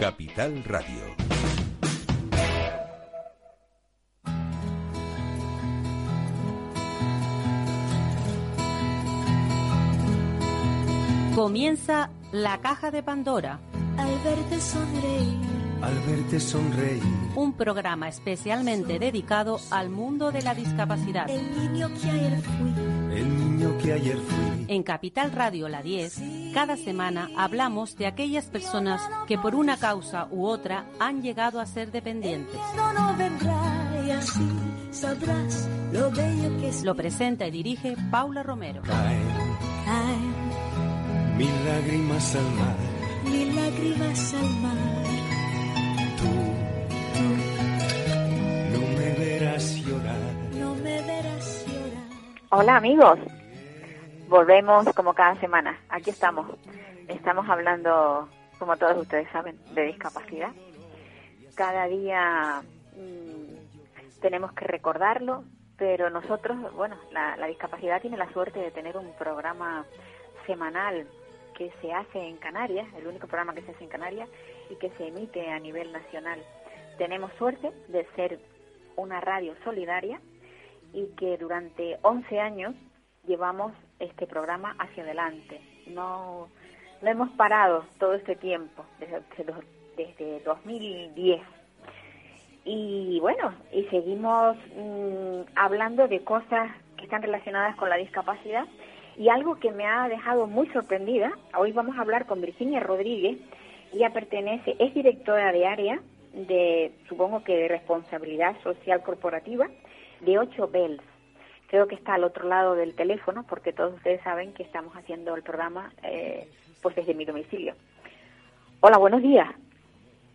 Capital Radio. Comienza la caja de Pandora. Al verte sonreír. Al verte sonreír. Un programa especialmente dedicado al mundo de la discapacidad. El niño que ayer fui. Niño que ayer fui. En Capital Radio La 10, cada semana hablamos de aquellas personas que por una causa u otra han llegado a ser dependientes. Lo presenta y dirige Paula Romero. Caen mil lágrimas al mar. mil lágrimas al mar. Tú Tú no me verás llorar. no me verás llorar. Hola amigos, volvemos como cada semana. Aquí estamos. Estamos hablando, como todos ustedes saben, de discapacidad. Cada día mm, tenemos que recordarlo, pero nosotros, bueno, la, discapacidad tiene la suerte de tener un programa semanal que se hace en Canarias, el único programa que se hace en Canarias y que se emite a nivel nacional. Tenemos suerte de ser una radio solidaria y que durante 11 años llevamos este programa hacia adelante. No, no hemos parado todo este tiempo, desde, desde 2010. Y bueno, y seguimos mm, hablando de cosas que están relacionadas con la discapacidad. Y algo que me ha dejado muy sorprendida, hoy vamos a hablar con Virginia Rodríguez, ella pertenece, es directora de área de, supongo que de responsabilidad social corporativa, de 8 Bells. Creo que está al otro lado del teléfono, porque todos ustedes saben que estamos haciendo el programa eh, pues desde mi domicilio. Hola, buenos días.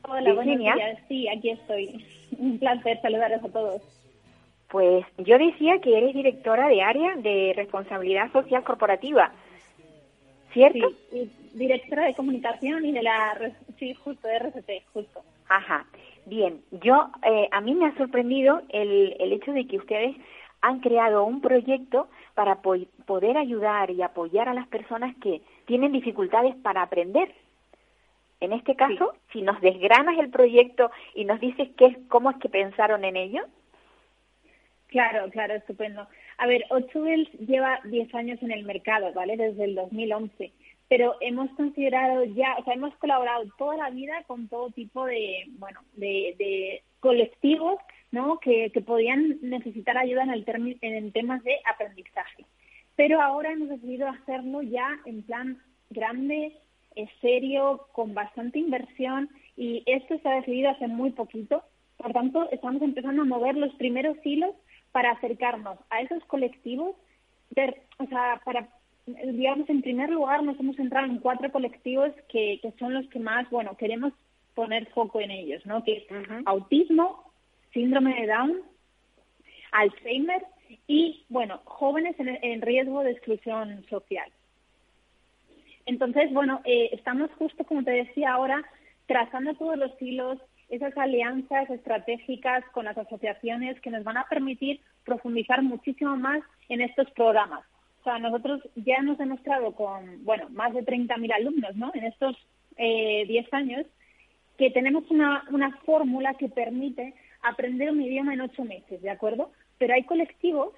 Hola, Virginia. buenos días. Sí, aquí estoy. Un placer saludaros a todos. Pues yo decía que eres directora de área de responsabilidad social corporativa, ¿cierto? Sí, y directora de comunicación y de la... Sí, justo, de RCT, justo. Ajá. Bien, yo eh, a mí me ha sorprendido el, el hecho de que ustedes han creado un proyecto para po- poder ayudar y apoyar a las personas que tienen dificultades para aprender. En este caso, si nos desgranas el proyecto y nos dices qué es, cómo es que pensaron en ello. Claro, claro, estupendo. A ver, Ochuels lleva 10 años en el mercado, ¿vale? Desde el 2011. Pero hemos considerado ya, o sea, hemos colaborado toda la vida con todo tipo de, bueno, de, de colectivos, ¿no? Que, que podían necesitar ayuda en, el en temas de aprendizaje. Pero ahora hemos decidido hacerlo ya en plan grande, serio, con bastante inversión y esto se ha decidido hace muy poquito. Por tanto, estamos empezando a mover los primeros hilos para acercarnos a esos colectivos, o sea, para, digamos, en primer lugar nos hemos centrado en cuatro colectivos que, que son los que más, bueno, queremos poner foco en ellos, ¿no? Que es Ujú. autismo, síndrome de Down, Alzheimer y, bueno, jóvenes en, en riesgo de exclusión social. Entonces, bueno, eh, estamos justo, como te decía ahora, trazando todos los hilos, esas alianzas estratégicas con las asociaciones que nos van a permitir profundizar muchísimo más en estos programas. O sea, nosotros ya hemos demostrado con, bueno, más de 30.000 alumnos, ¿no? En estos eh, 10 años, que tenemos una, una fórmula que permite aprender un idioma en ocho meses, ¿de acuerdo? Pero hay colectivos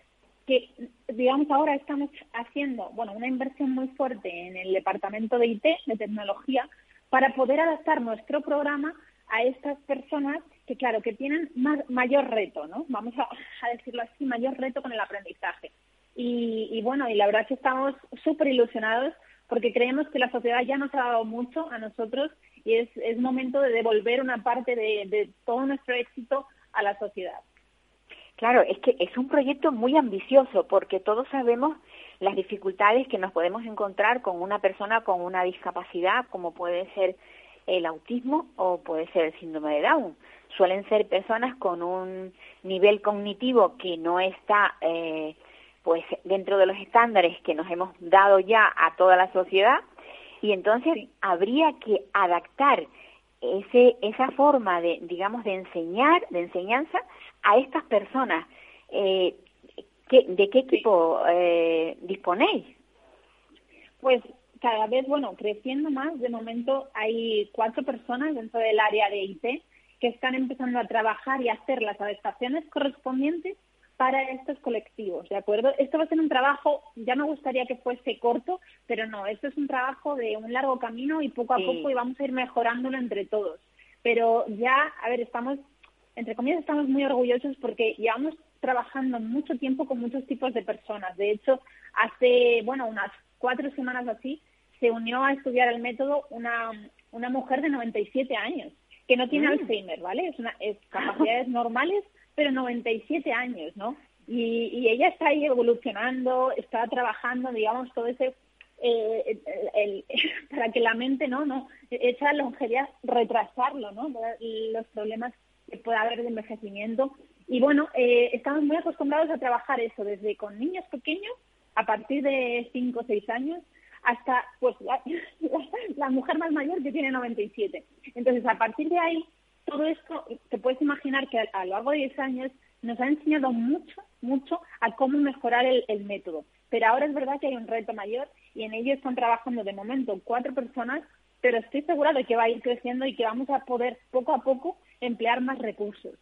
que, digamos, ahora estamos haciendo, bueno, una inversión muy fuerte en el departamento de IT, de tecnología, para poder adaptar nuestro programa a estas personas que, claro, que tienen más, mayor reto, ¿no? Vamos a, decirlo así, mayor reto con el aprendizaje. Y, y bueno, y la verdad es que estamos súper ilusionados porque creemos que la sociedad ya nos ha dado mucho a nosotros y es, momento de devolver una parte de todo nuestro éxito a la sociedad. Claro, es que es un proyecto muy ambicioso porque todos sabemos las dificultades que nos podemos encontrar con una persona con una discapacidad, como puede ser el autismo o puede ser el síndrome de Down. Suelen ser personas con un nivel cognitivo que no está eh, pues dentro de los estándares que nos hemos dado ya a toda la sociedad y entonces habría que adaptar ese esa forma de digamos de enseñar de enseñanza a estas personas eh, ¿qué- de qué equipo eh, disponéis Pues cada vez, bueno, creciendo más. De momento hay cuatro personas dentro del área de IT que están empezando a trabajar y a hacer las adaptaciones correspondientes para estos colectivos, ¿de acuerdo? Esto va a ser un trabajo, ya me gustaría que fuese corto, pero no, esto es un trabajo de un largo camino y poco a poco y vamos a ir mejorándolo entre todos. Pero ya, a ver, estamos, entre comillas, estamos muy orgullosos porque llevamos trabajando mucho tiempo con muchos tipos de personas. De hecho, hace, bueno, unas cuatro semanas así, se unió a estudiar el método una, una mujer de 97 años que no tiene mm. Alzheimer, ¿vale? Es, una, es capacidades normales, pero 97 años, ¿no? Y, ella está ahí evolucionando, está trabajando, digamos, todo ese eh, el, para que la mente no no esa longevidad retrasarlo no los problemas que pueda haber de envejecimiento. Y bueno eh, estamos muy acostumbrados a trabajar eso desde con niños pequeños a partir de 5 o 6 años hasta pues la, la, mujer más mayor que tiene 97 entonces a partir de ahí todo esto, te puedes imaginar que a, lo largo de 10 años nos ha enseñado mucho, mucho a cómo mejorar el, método. Pero ahora es verdad que hay un reto mayor y en ello están trabajando de momento cuatro personas, pero estoy segura de que va a ir creciendo y que vamos a poder poco a poco emplear más recursos.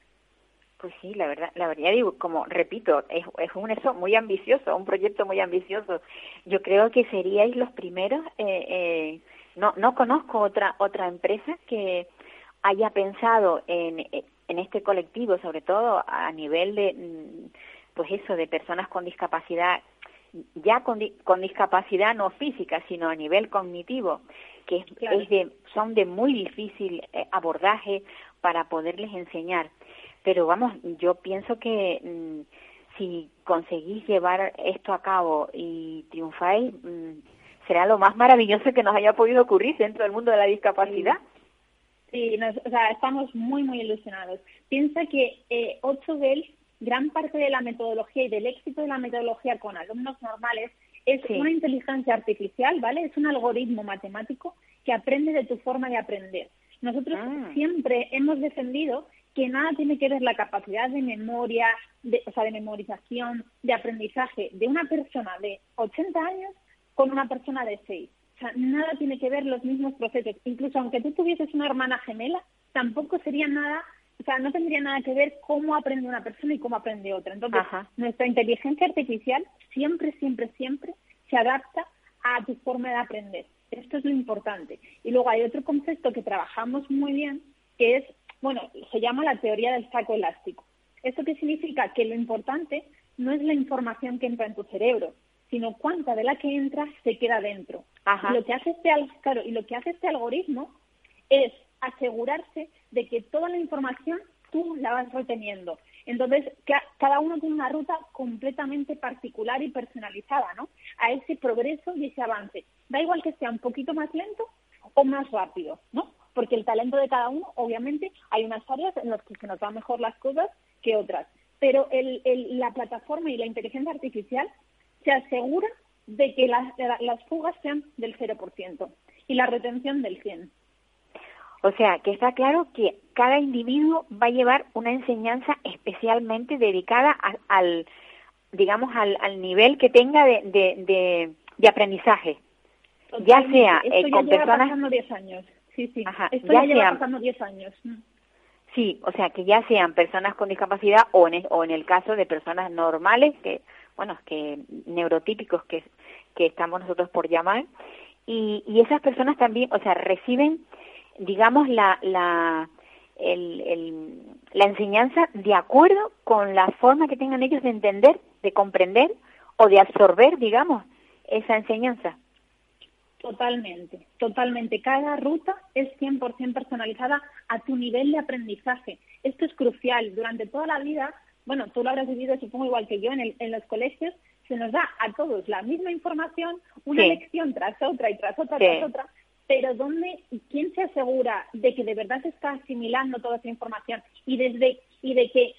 Pues sí, la verdad, la verdad digo, como repito, es, es un eso muy ambicioso, un proyecto muy ambicioso. Yo creo que seríais los primeros. Eh, eh, no, no conozco otra otra empresa que haya pensado en, en este colectivo, sobre todo a nivel de, mm, pues eso, de personas con discapacidad, ya con, con discapacidad no física, sino a nivel cognitivo, que es, de, son de muy difícil eh, abordaje para poderles enseñar. Pero vamos, yo pienso que mm, si conseguís llevar esto a cabo y triunfáis, mm, será lo más maravilloso que nos haya podido ocurrir dentro del mundo de la discapacidad. Sí, o sea, estamos muy, muy ilusionados. Piensa que eh, 8 gran parte de la metodología y del éxito de la metodología con alumnos normales es una inteligencia artificial, ¿vale? Es un algoritmo matemático que aprende de tu forma de aprender. Nosotros ah. siempre hemos defendido que nada tiene que ver la capacidad de memoria, de, o sea, de memorización, de aprendizaje de una persona de 80 años con una persona de 6. O sea, nada tiene que ver los mismos procesos. Incluso aunque tú tuvieses una hermana gemela, tampoco sería nada, o sea, no tendría nada que ver cómo aprende una persona y cómo aprende otra. Entonces, nuestra inteligencia artificial siempre, siempre, siempre se adapta a tu forma de aprender. Esto es lo importante. Y luego hay otro concepto que trabajamos muy bien, que es, bueno, se llama la teoría del saco elástico. ¿Esto qué significa? Que lo importante no es la información que entra en tu cerebro, sino cuánta de la que entra se queda dentro. Lo que hace este, claro, y lo que hace este algoritmo es asegurarse de que toda la información tú la vas reteniendo. Entonces, cada uno tiene una ruta completamente particular y personalizada, ¿no? A ese progreso y ese avance. Da igual que sea un poquito más lento o más rápido, ¿no? Porque el talento de cada uno, obviamente, hay unas áreas en las que se nos van mejor las cosas que otras. Pero el, la plataforma y la inteligencia artificial se asegura de que las, las fugas sean del 0% y la retención del 100%. O sea, que está claro que cada individuo va a llevar una enseñanza especialmente dedicada al, digamos, al, al, nivel que tenga de, de, de, aprendizaje. Ya sea eh, con personas... pasando 10 años. Sí, sí. Esto ya, lleva pasando 10 años. Mm. Sí, o sea, que ya sean personas con discapacidad o en, o en el caso de personas normales que bueno, que neurotípicos que, que estamos nosotros por llamar, y, y esas personas también, o sea, reciben, digamos, la, la, el, el, la enseñanza de acuerdo con la forma que tengan ellos de entender, de comprender o de absorber, digamos, esa enseñanza. Totalmente, totalmente. Cada ruta es 100% personalizada a tu nivel de aprendizaje. Esto es crucial. Durante toda la vida bueno, tú lo habrás vivido supongo igual que yo en, el, en los colegios, se nos da a todos la misma información, una lección tras otra y tras otra, tras otra, pero ¿dónde, quién se asegura de que de verdad se está asimilando toda esa información y desde y de que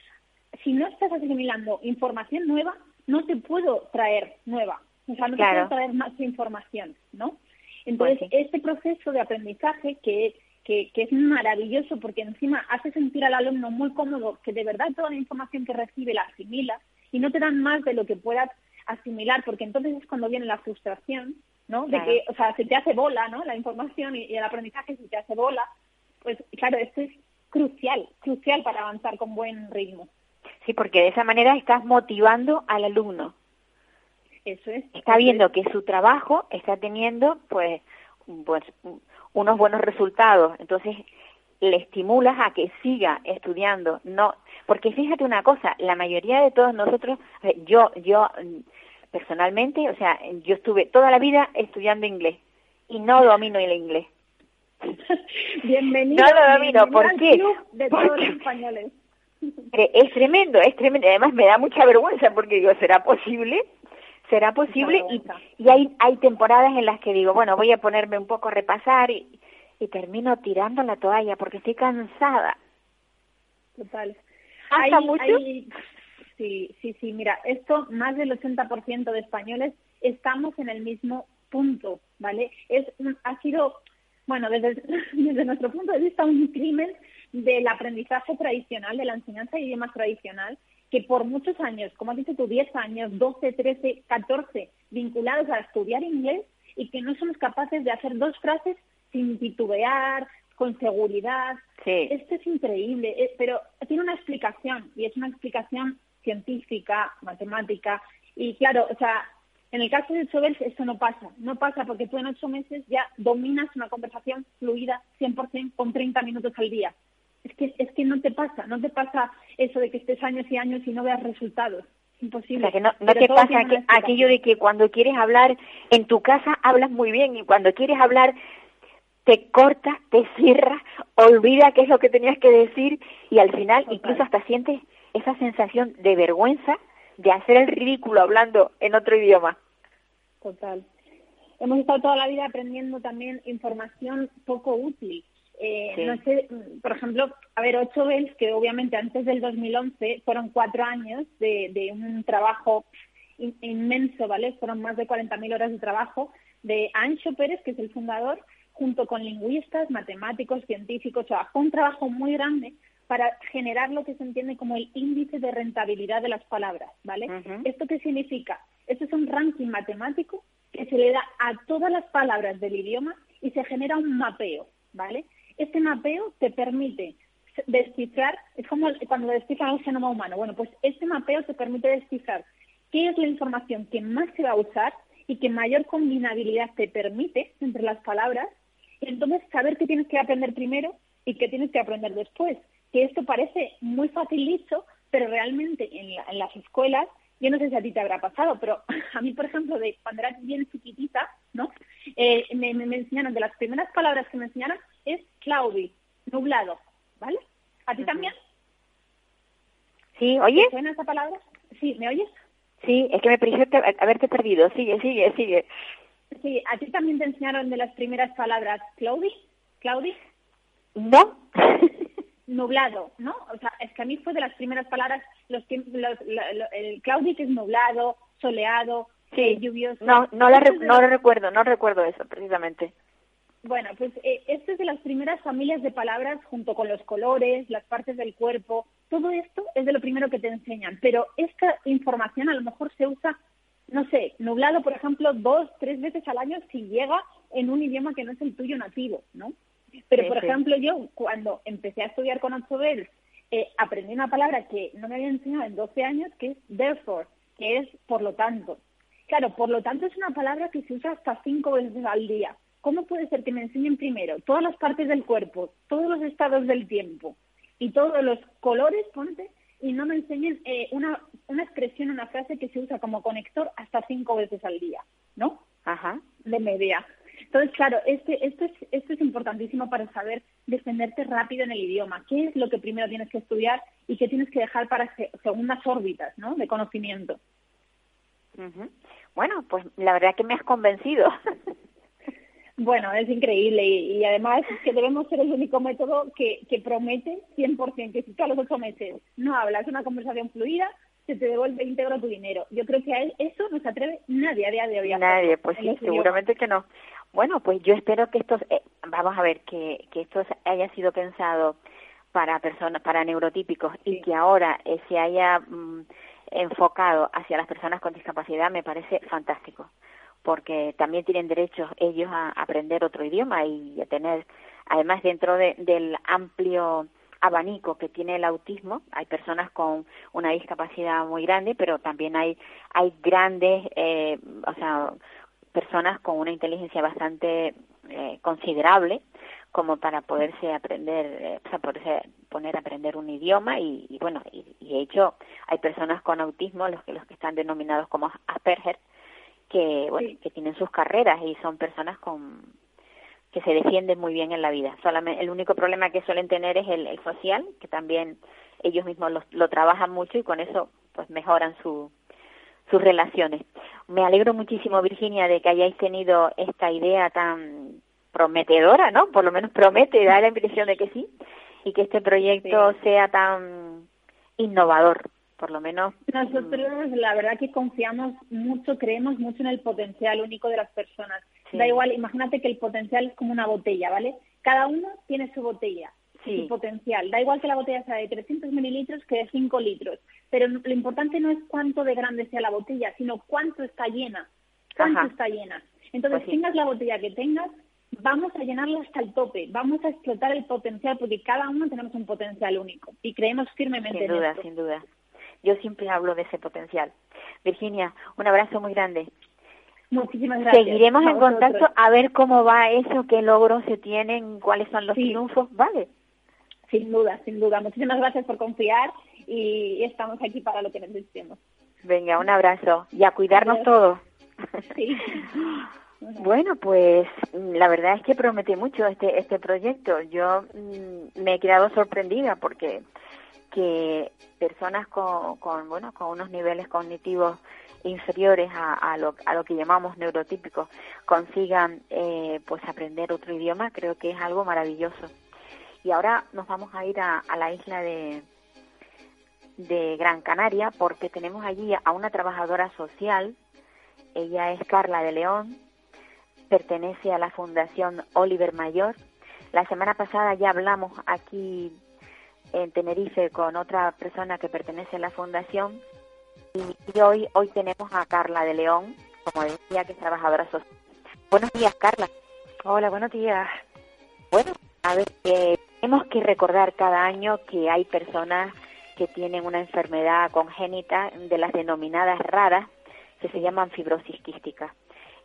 si no estás asimilando información nueva, no te puedo traer nueva, o sea, no te puedo traer más información, ¿no? Entonces, pues este proceso de aprendizaje que que, es maravilloso porque encima hace sentir al alumno muy cómodo que de verdad toda la información que recibe la asimila y no te dan más de lo que puedas asimilar porque entonces es cuando viene la frustración ¿no? De que, o sea, se te hace bola, ¿no? La información y, y el aprendizaje se te hace bola. Pues claro, esto es crucial, crucial para avanzar con buen ritmo. Sí, porque de esa manera estás motivando al alumno. Eso es. Está eso viendo es. que su trabajo está teniendo, pues, pues, unos buenos resultados. Entonces, le estimulas a que siga estudiando. No, porque fíjate una cosa, la mayoría de todos nosotros, ver, yo, yo mm, personalmente, o sea, yo estuve toda la vida estudiando inglés y no domino el inglés. Bienvenido, No lo domino, ¿por qué? de Porque- todos los españoles. Eh, Es tremendo, es tremendo. Además me da mucha vergüenza porque digo, ¿será posible? ¿Será posible? Y, y hay, hay temporadas en las que digo, bueno, voy a ponerme un poco a repasar y, y termino tirando la toalla porque estoy cansada. Total. ¿Pasa Hay- mucho? hay- sí, sí, sí. Mira, esto, más del 80% de españoles estamos en el mismo punto, ¿vale? Es Ha sido, bueno, desde, desde nuestro punto de vista, un crimen del aprendizaje tradicional, de la enseñanza de idiomas tradicional, que por muchos años, como has dicho tú, 10 años, 12, 13, 14, vinculados a estudiar inglés y que no somos capaces de hacer dos frases sin titubear, con seguridad. Sí. Esto es increíble, eh, pero tiene una explicación y es una explicación científica, matemática y claro, o sea, en el caso de Chobel esto no pasa, no pasa porque tú en ocho meses ya dominas una conversación fluida 100% con 30 minutos al día. Es que, es que no te pasa, no te pasa eso de que estés años y años y no veas resultados. Es O imposible. sea, que no, te pasa aquello de que cuando quieres hablar en tu casa hablas muy bien y cuando quieres hablar te corta, te cierra, olvida qué es lo que tenías que decir y al final Total. incluso hasta sientes esa sensación de vergüenza de hacer el ridículo hablando en otro idioma. Total. Hemos estado toda la vida aprendiendo también información poco útil. Eh, Sí. No sé, por ejemplo, a ver, ocho Bells, que obviamente antes del 2011 fueron cuatro años de, de un trabajo in- inmenso, ¿vale? Fueron más de 40.000 horas de trabajo de Ancho Pérez, que es el fundador, junto con lingüistas, matemáticos, científicos, o sea, fue un trabajo muy grande para generar lo que se entiende como el índice de rentabilidad de las palabras, ¿vale? ¿Esto qué significa? Esto es un ranking matemático que se le da a todas las palabras del idioma y se genera un mapeo, ¿vale? Este mapeo te permite descifrar, es como cuando descifran el genoma humano. Bueno, pues este mapeo te permite descifrar qué es la información que más se va a usar y que mayor combinabilidad te permite entre las palabras y entonces saber qué tienes que aprender primero y qué tienes que aprender después. Que esto parece muy fácil dicho, pero realmente en, la- en las escuelas, yo no sé si a ti te habrá pasado, pero a mí, por ejemplo, de cuando era bien chiquitita, ¿no? Eh, me, me- me enseñaron, de las primeras palabras que me enseñaron es cloudy, nublado, ¿vale? ¿A ti también? Sí, oye, ¿Te suena esa palabra? Sí, ¿me oyes? sí, es que me pareció te- haberte perdido. Sigue, sigue, sigue. Sí, ¿a ti también te enseñaron de las primeras palabras cloudy? ¿Cloudy? ¿No? nublado, ¿no? O sea, es que a mí fue de las primeras palabras, los, el que es nublado, soleado, eh, lluvioso. No, no, la re- no lo recuerdo, no recuerdo eso precisamente. Bueno, pues eh, esto es de las primeras familias de palabras junto con los colores, las partes del cuerpo, todo esto es de lo primero que te enseñan, pero esta información a lo mejor se usa, no sé, nublado, por ejemplo, dos, tres veces al año si llega en un idioma que no es el tuyo nativo, ¿no? Pero, Sí, por sí. ejemplo, yo cuando empecé a estudiar con bells, eh, aprendí una palabra que no me había enseñado en 12 años, que es therefore, que es por lo tanto. Claro, por lo tanto es una palabra que se usa hasta cinco veces al día. ¿Cómo puede ser que me enseñen primero todas las partes del cuerpo, todos los estados del tiempo y todos los colores, ponte, y no me enseñen eh, una, una expresión, una frase que se usa como conector hasta cinco veces al día, ¿no? Ajá. de media. Entonces, claro, este, esto, es, esto es importantísimo para saber defenderte rápido en el idioma. ¿Qué es lo que primero tienes que estudiar y qué tienes que dejar para se- segundas órbitas ¿no? de conocimiento? Bueno, pues la verdad que me has convencido. Bueno, es increíble y, y además es que debemos ser el único método que, que promete 100% que si tú a los ocho meses no hablas una conversación fluida, se te devuelve íntegro tu dinero. Yo creo que a eso no se atreve nadie a día de hoy. a Nadie, pues sí, seguramente que no. Bueno, pues yo espero que estos, eh, vamos a ver, que, que esto haya sido pensado para personas, para neurotípicos y que ahora eh, se haya mm, enfocado hacia las personas con discapacidad me parece fantástico. porque también tienen derecho ellos a aprender otro idioma y a tener, además dentro de, del amplio abanico que tiene el autismo, hay personas con una discapacidad muy grande, pero también hay hay grandes, eh, o sea, personas con una inteligencia bastante eh, considerable como para poderse aprender, eh, o sea, poderse poner a aprender un idioma y, y bueno, y, y, de hecho hay personas con autismo, los que los que están denominados como Asperger, que bueno, que tienen sus carreras y son personas con que se defienden muy bien en la vida. Solamente el único problema que suelen tener es el, el social, que también ellos mismos lo, lo trabajan mucho y con eso pues mejoran su sus relaciones. Me alegro muchísimo, Virginia, de que hayáis tenido esta idea tan prometedora, ¿no? Por lo menos promete, da la impresión de que sí, y que este proyecto sí. sea tan innovador, por lo menos. Nosotros, la verdad que confiamos mucho, creemos mucho en el potencial único de las personas. Sí. Da igual, imagínate que el potencial es como una botella, ¿vale? Cada uno tiene su botella, sí. su potencial. Da igual que la botella sea de 300 mililitros que de 5 litros. Pero lo importante no es cuánto de grande sea la botella, sino cuánto está llena. Cuánto Ajá. está llena. Entonces, pues sí. tengas la botella que tengas, vamos a llenarla hasta el tope, vamos a explotar el potencial, porque cada uno tenemos un potencial único y creemos firmemente sin duda, en esto. Sin duda, Yo siempre hablo de ese potencial. Virginia, un abrazo muy grande. Muchísimas gracias. Seguiremos en contacto a ver cómo va eso, qué logros se tienen, cuáles son los sí. triunfos, ¿vale? Sin duda, sin duda. Muchísimas gracias por confiar y estamos aquí para lo que necesitemos. Venga, un abrazo y a cuidarnos todos. Sí. Bueno, pues la verdad es que prometí mucho este este proyecto. Yo mmm, me he quedado sorprendida porque que personas con, con bueno con unos niveles cognitivos inferiores a, lo, a lo que llamamos neurotípicos consigan eh, pues aprender otro idioma creo que es algo maravilloso y ahora nos vamos a ir a, a la isla de de Gran Canaria porque tenemos allí a una trabajadora social ella es Carla de León pertenece a la Fundación Oliver Mayor. La semana pasada ya hablamos aquí en Tenerife con otra persona que pertenece a la fundación y, hoy hoy tenemos a Carla de León, como decía, que es trabajadora social. Buenos días, Carla. Hola, buenos días. Bueno, a ver, eh, tenemos que recordar cada año que hay personas que tienen una enfermedad congénita de las denominadas raras que se llaman fibrosis quística.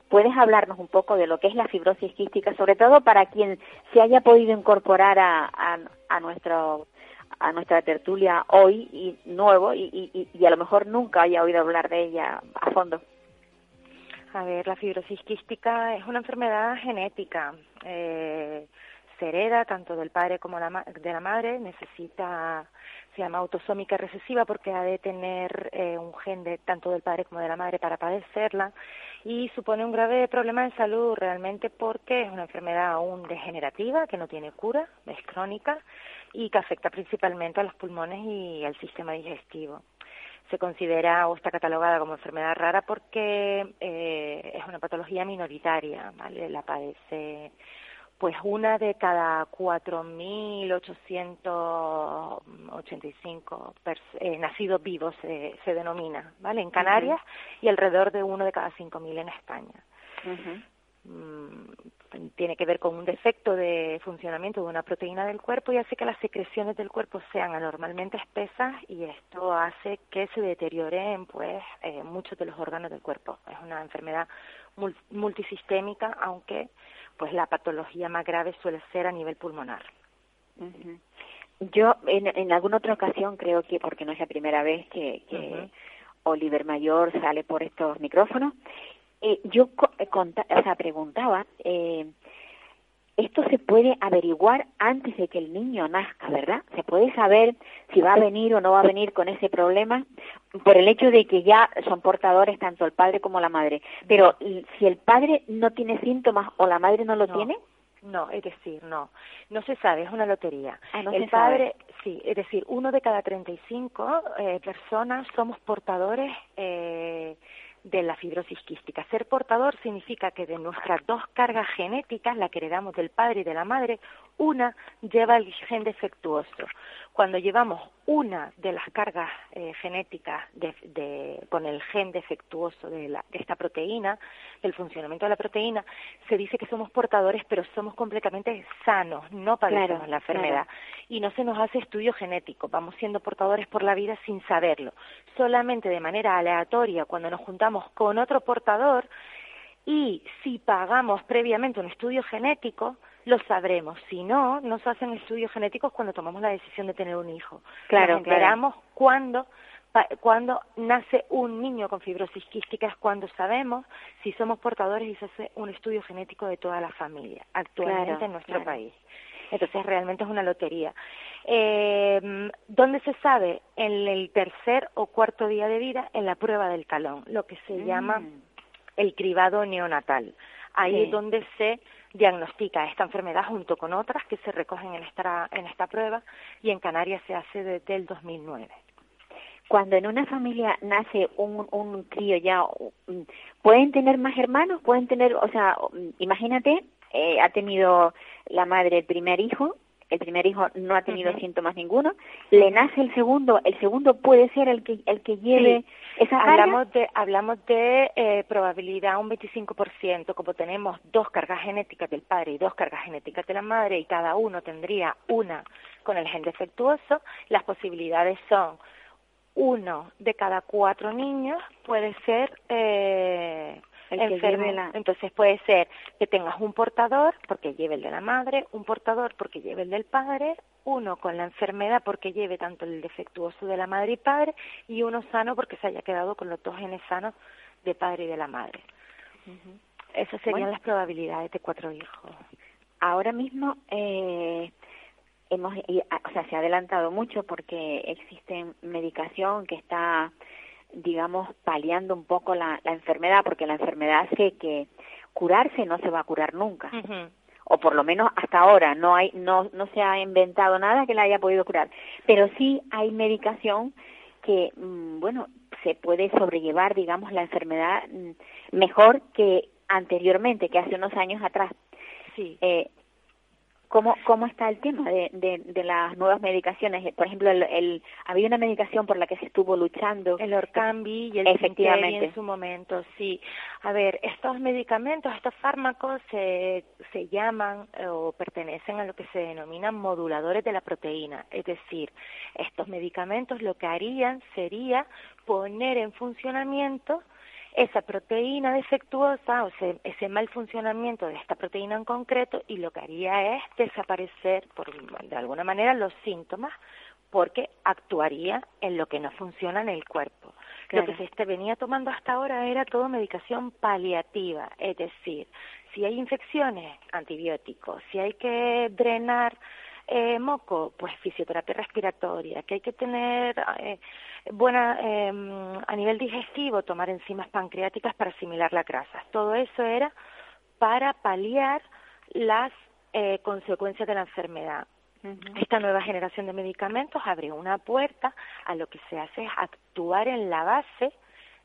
¿Puedes hablarnos un poco de lo que es la fibrosis quística, sobre todo para quien se haya podido incorporar a, a, a nuestro a nuestra tertulia hoy y nuevo y, y, y, a lo mejor nunca haya oído hablar de ella a fondo? A ver, la fibrosis quística es una enfermedad genética. Eh, hereda tanto del padre como de la madre, necesita se llama autosómica recesiva porque ha de tener eh, un gen de tanto del padre como de la madre para padecerla y supone un grave problema de salud realmente porque es una enfermedad aún degenerativa que no tiene cura, es crónica y que afecta principalmente a los pulmones y al sistema digestivo. Se considera o está catalogada como enfermedad rara porque eh, es una patología minoritaria, ¿vale? La padece pues una de cada 4.885 eh, nacidos vivos eh, se denomina, ¿vale? En Canarias uh -huh. y alrededor de uno de cada 5.000 en España. Uh -huh. mm, tiene que ver con un defecto de funcionamiento de una proteína del cuerpo y hace que las secreciones del cuerpo sean anormalmente espesas y esto hace que se deterioren pues eh, muchos de los órganos del cuerpo. Es una enfermedad multisistémica, aunque pues la patología más grave suele ser a nivel pulmonar. Uh -huh. Yo en, en alguna otra ocasión creo que, porque no es la primera vez que, que uh -huh. Oliver Mayor sale por estos micrófonos, eh, yo eh, conta, o sea, preguntaba, eh, esto se puede averiguar antes de que el niño nazca, ¿verdad? Se puede saber si va a venir o no va a venir con ese problema por el hecho de que ya son portadores tanto el padre como la madre. Pero si el padre no tiene síntomas o la madre no lo no. tiene, no, es decir, no, no se sabe, es una lotería. Ah, no el padre, sabe. sí, es decir, uno de cada 35 eh, personas somos portadores eh, de la fibrosis quística. Ser portador significa que de nuestras dos cargas genéticas, la que heredamos del padre y de la madre, una lleva el gen defectuoso. Cuando llevamos una de las cargas eh, genéticas de, con el gen defectuoso de, la, de esta proteína, del funcionamiento de la proteína, se dice que somos portadores, pero somos completamente sanos, no padecemos la enfermedad. Y no se nos hace estudio genético, vamos siendo portadores por la vida sin saberlo. Solamente de manera aleatoria, cuando nos juntamos con otro portador, y si pagamos previamente un estudio genético, lo sabremos. Si no, nos hacen estudios genéticos cuando tomamos la decisión de tener un hijo. Claro, nos enteramos cuando cuando nace un niño con fibrosis quística es cuando sabemos si somos portadores y se hace un estudio genético de toda la familia actualmente en nuestro país. Entonces realmente es una lotería. Eh, ¿Dónde se sabe? En el tercer o cuarto día de vida, en la prueba del talón, lo que se llama Mm. el cribado neonatal. Ahí Sí. es donde se diagnostica esta enfermedad junto con otras que se recogen en esta, en esta prueba y en Canarias se hace desde el 2009. Cuando en una familia nace un, un crío ya, ¿pueden tener más hermanos? ¿Pueden tener, o sea, imagínate, eh, ha tenido la madre el primer hijo, el primer hijo no ha tenido síntomas ninguno, le nace el segundo, el segundo puede ser el que el que lleve esa carga. Hablamos de, hablamos de eh, probabilidad un 25%, como tenemos dos cargas genéticas del padre y dos cargas genéticas de la madre y cada uno tendría una con el gen defectuoso, las posibilidades son uno de cada cuatro niños puede ser eh, enfermo. la- Entonces puede ser que tengas un portador porque lleve el de la madre, un portador porque lleve el del padre, uno con la enfermedad porque lleve tanto el defectuoso de la madre y padre y uno sano porque se haya quedado con los dos genes sanos de padre y de la madre. Esas serían Bueno. las probabilidades de cuatro hijos. Ahora mismo eh, hemos, o sea, se ha adelantado mucho porque existe medicación que está, digamos, paliando un poco la, la enfermedad, porque la enfermedad hace que curarse no se va a curar nunca, o por lo menos hasta ahora no hay, no, no se ha inventado nada que la haya podido curar, pero sí hay medicación que, mm, bueno, se puede sobrellevar, digamos, la enfermedad mm, mejor que anteriormente, que hace unos años atrás. Sí. Eh, ¿cómo, ¿Cómo está el tema de, de, de las nuevas medicaciones? Por ejemplo, el, el- había una medicación por la que se estuvo luchando. El Orcambi y el Efectivamente. En su momento, sí. A ver, estos medicamentos, estos fármacos se, se llaman eh, o pertenecen a lo que se denominan moduladores de la proteína. Es decir, estos medicamentos lo que harían sería poner en funcionamiento esa proteína defectuosa, o sea, ese mal funcionamiento de esta proteína en concreto, y lo que haría es desaparecer, por, de alguna manera, los síntomas, porque actuaría en lo que no funciona en el cuerpo. Claro. Lo que se este- venía tomando hasta ahora era todo medicación paliativa, es decir, si hay infecciones, antibióticos, si hay que drenar eh, moco, pues fisioterapia respiratoria, que hay que tener eh, buena eh, a nivel digestivo, tomar enzimas pancreáticas para asimilar las grasas. Todo eso era para paliar las eh, consecuencias de la enfermedad. Esta nueva generación de medicamentos abrió una puerta a lo que se hace es actuar en la base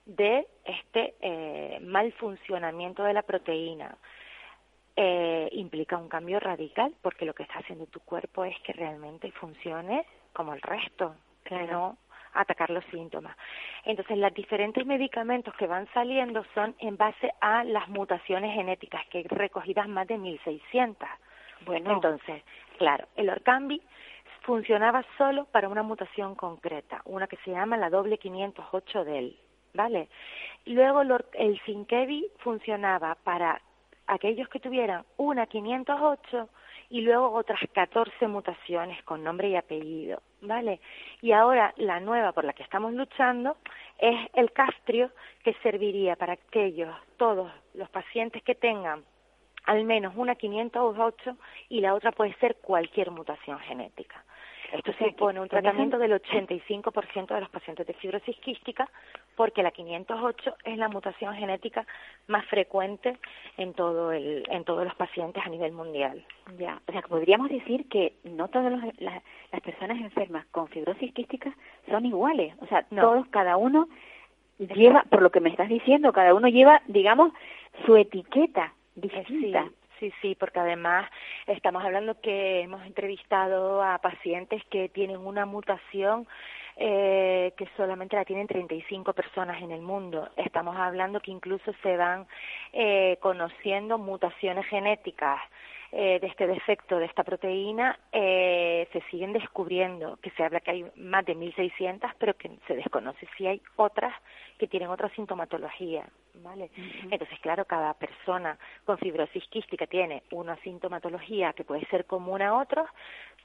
de este eh, mal funcionamiento de la proteína. Eh, implica un cambio radical porque lo que está haciendo tu cuerpo es que realmente funcione como el resto, que no atacar los síntomas. Entonces, los diferentes medicamentos que van saliendo son en base a las mutaciones genéticas, que hay recogidas más de 1.600. Bueno, Entonces, claro, el Orcambi funcionaba solo para una mutación concreta, una que se llama la doble 508 del, ¿vale? Luego el, el Sinkevi funcionaba para aquellos que tuvieran una 508 y luego otras 14 mutaciones con nombre y apellido, ¿vale? Y ahora la nueva por la que estamos luchando es el castrio que serviría para aquellos, todos los pacientes que tengan al menos una 508 y la otra puede ser cualquier mutación genética. Esto supone que un tratamiento del 85% de los pacientes de fibrosis quística porque la 508 es la mutación genética más frecuente en todo el en todos los pacientes a nivel mundial. ya, o sea, podríamos decir que no todas los- las, las personas enfermas con fibrosis quística son iguales. O sea, No. todos, cada uno lleva, por lo que me estás diciendo, cada uno lleva, digamos, su etiqueta Sí, distinta. Sí, sí, porque además estamos hablando que hemos entrevistado a pacientes que tienen una mutación eh, que solamente la tienen 35 personas en el mundo. Estamos hablando que incluso se van eh, conociendo mutaciones genéticas eh, de este defecto de esta proteína eh, se siguen descubriendo, que se habla que hay más de 1.600, pero que se desconoce si hay otras que tienen otra sintomatología, ¿vale? Entonces, claro, cada persona con fibrosis quística tiene una sintomatología que puede ser común a otros,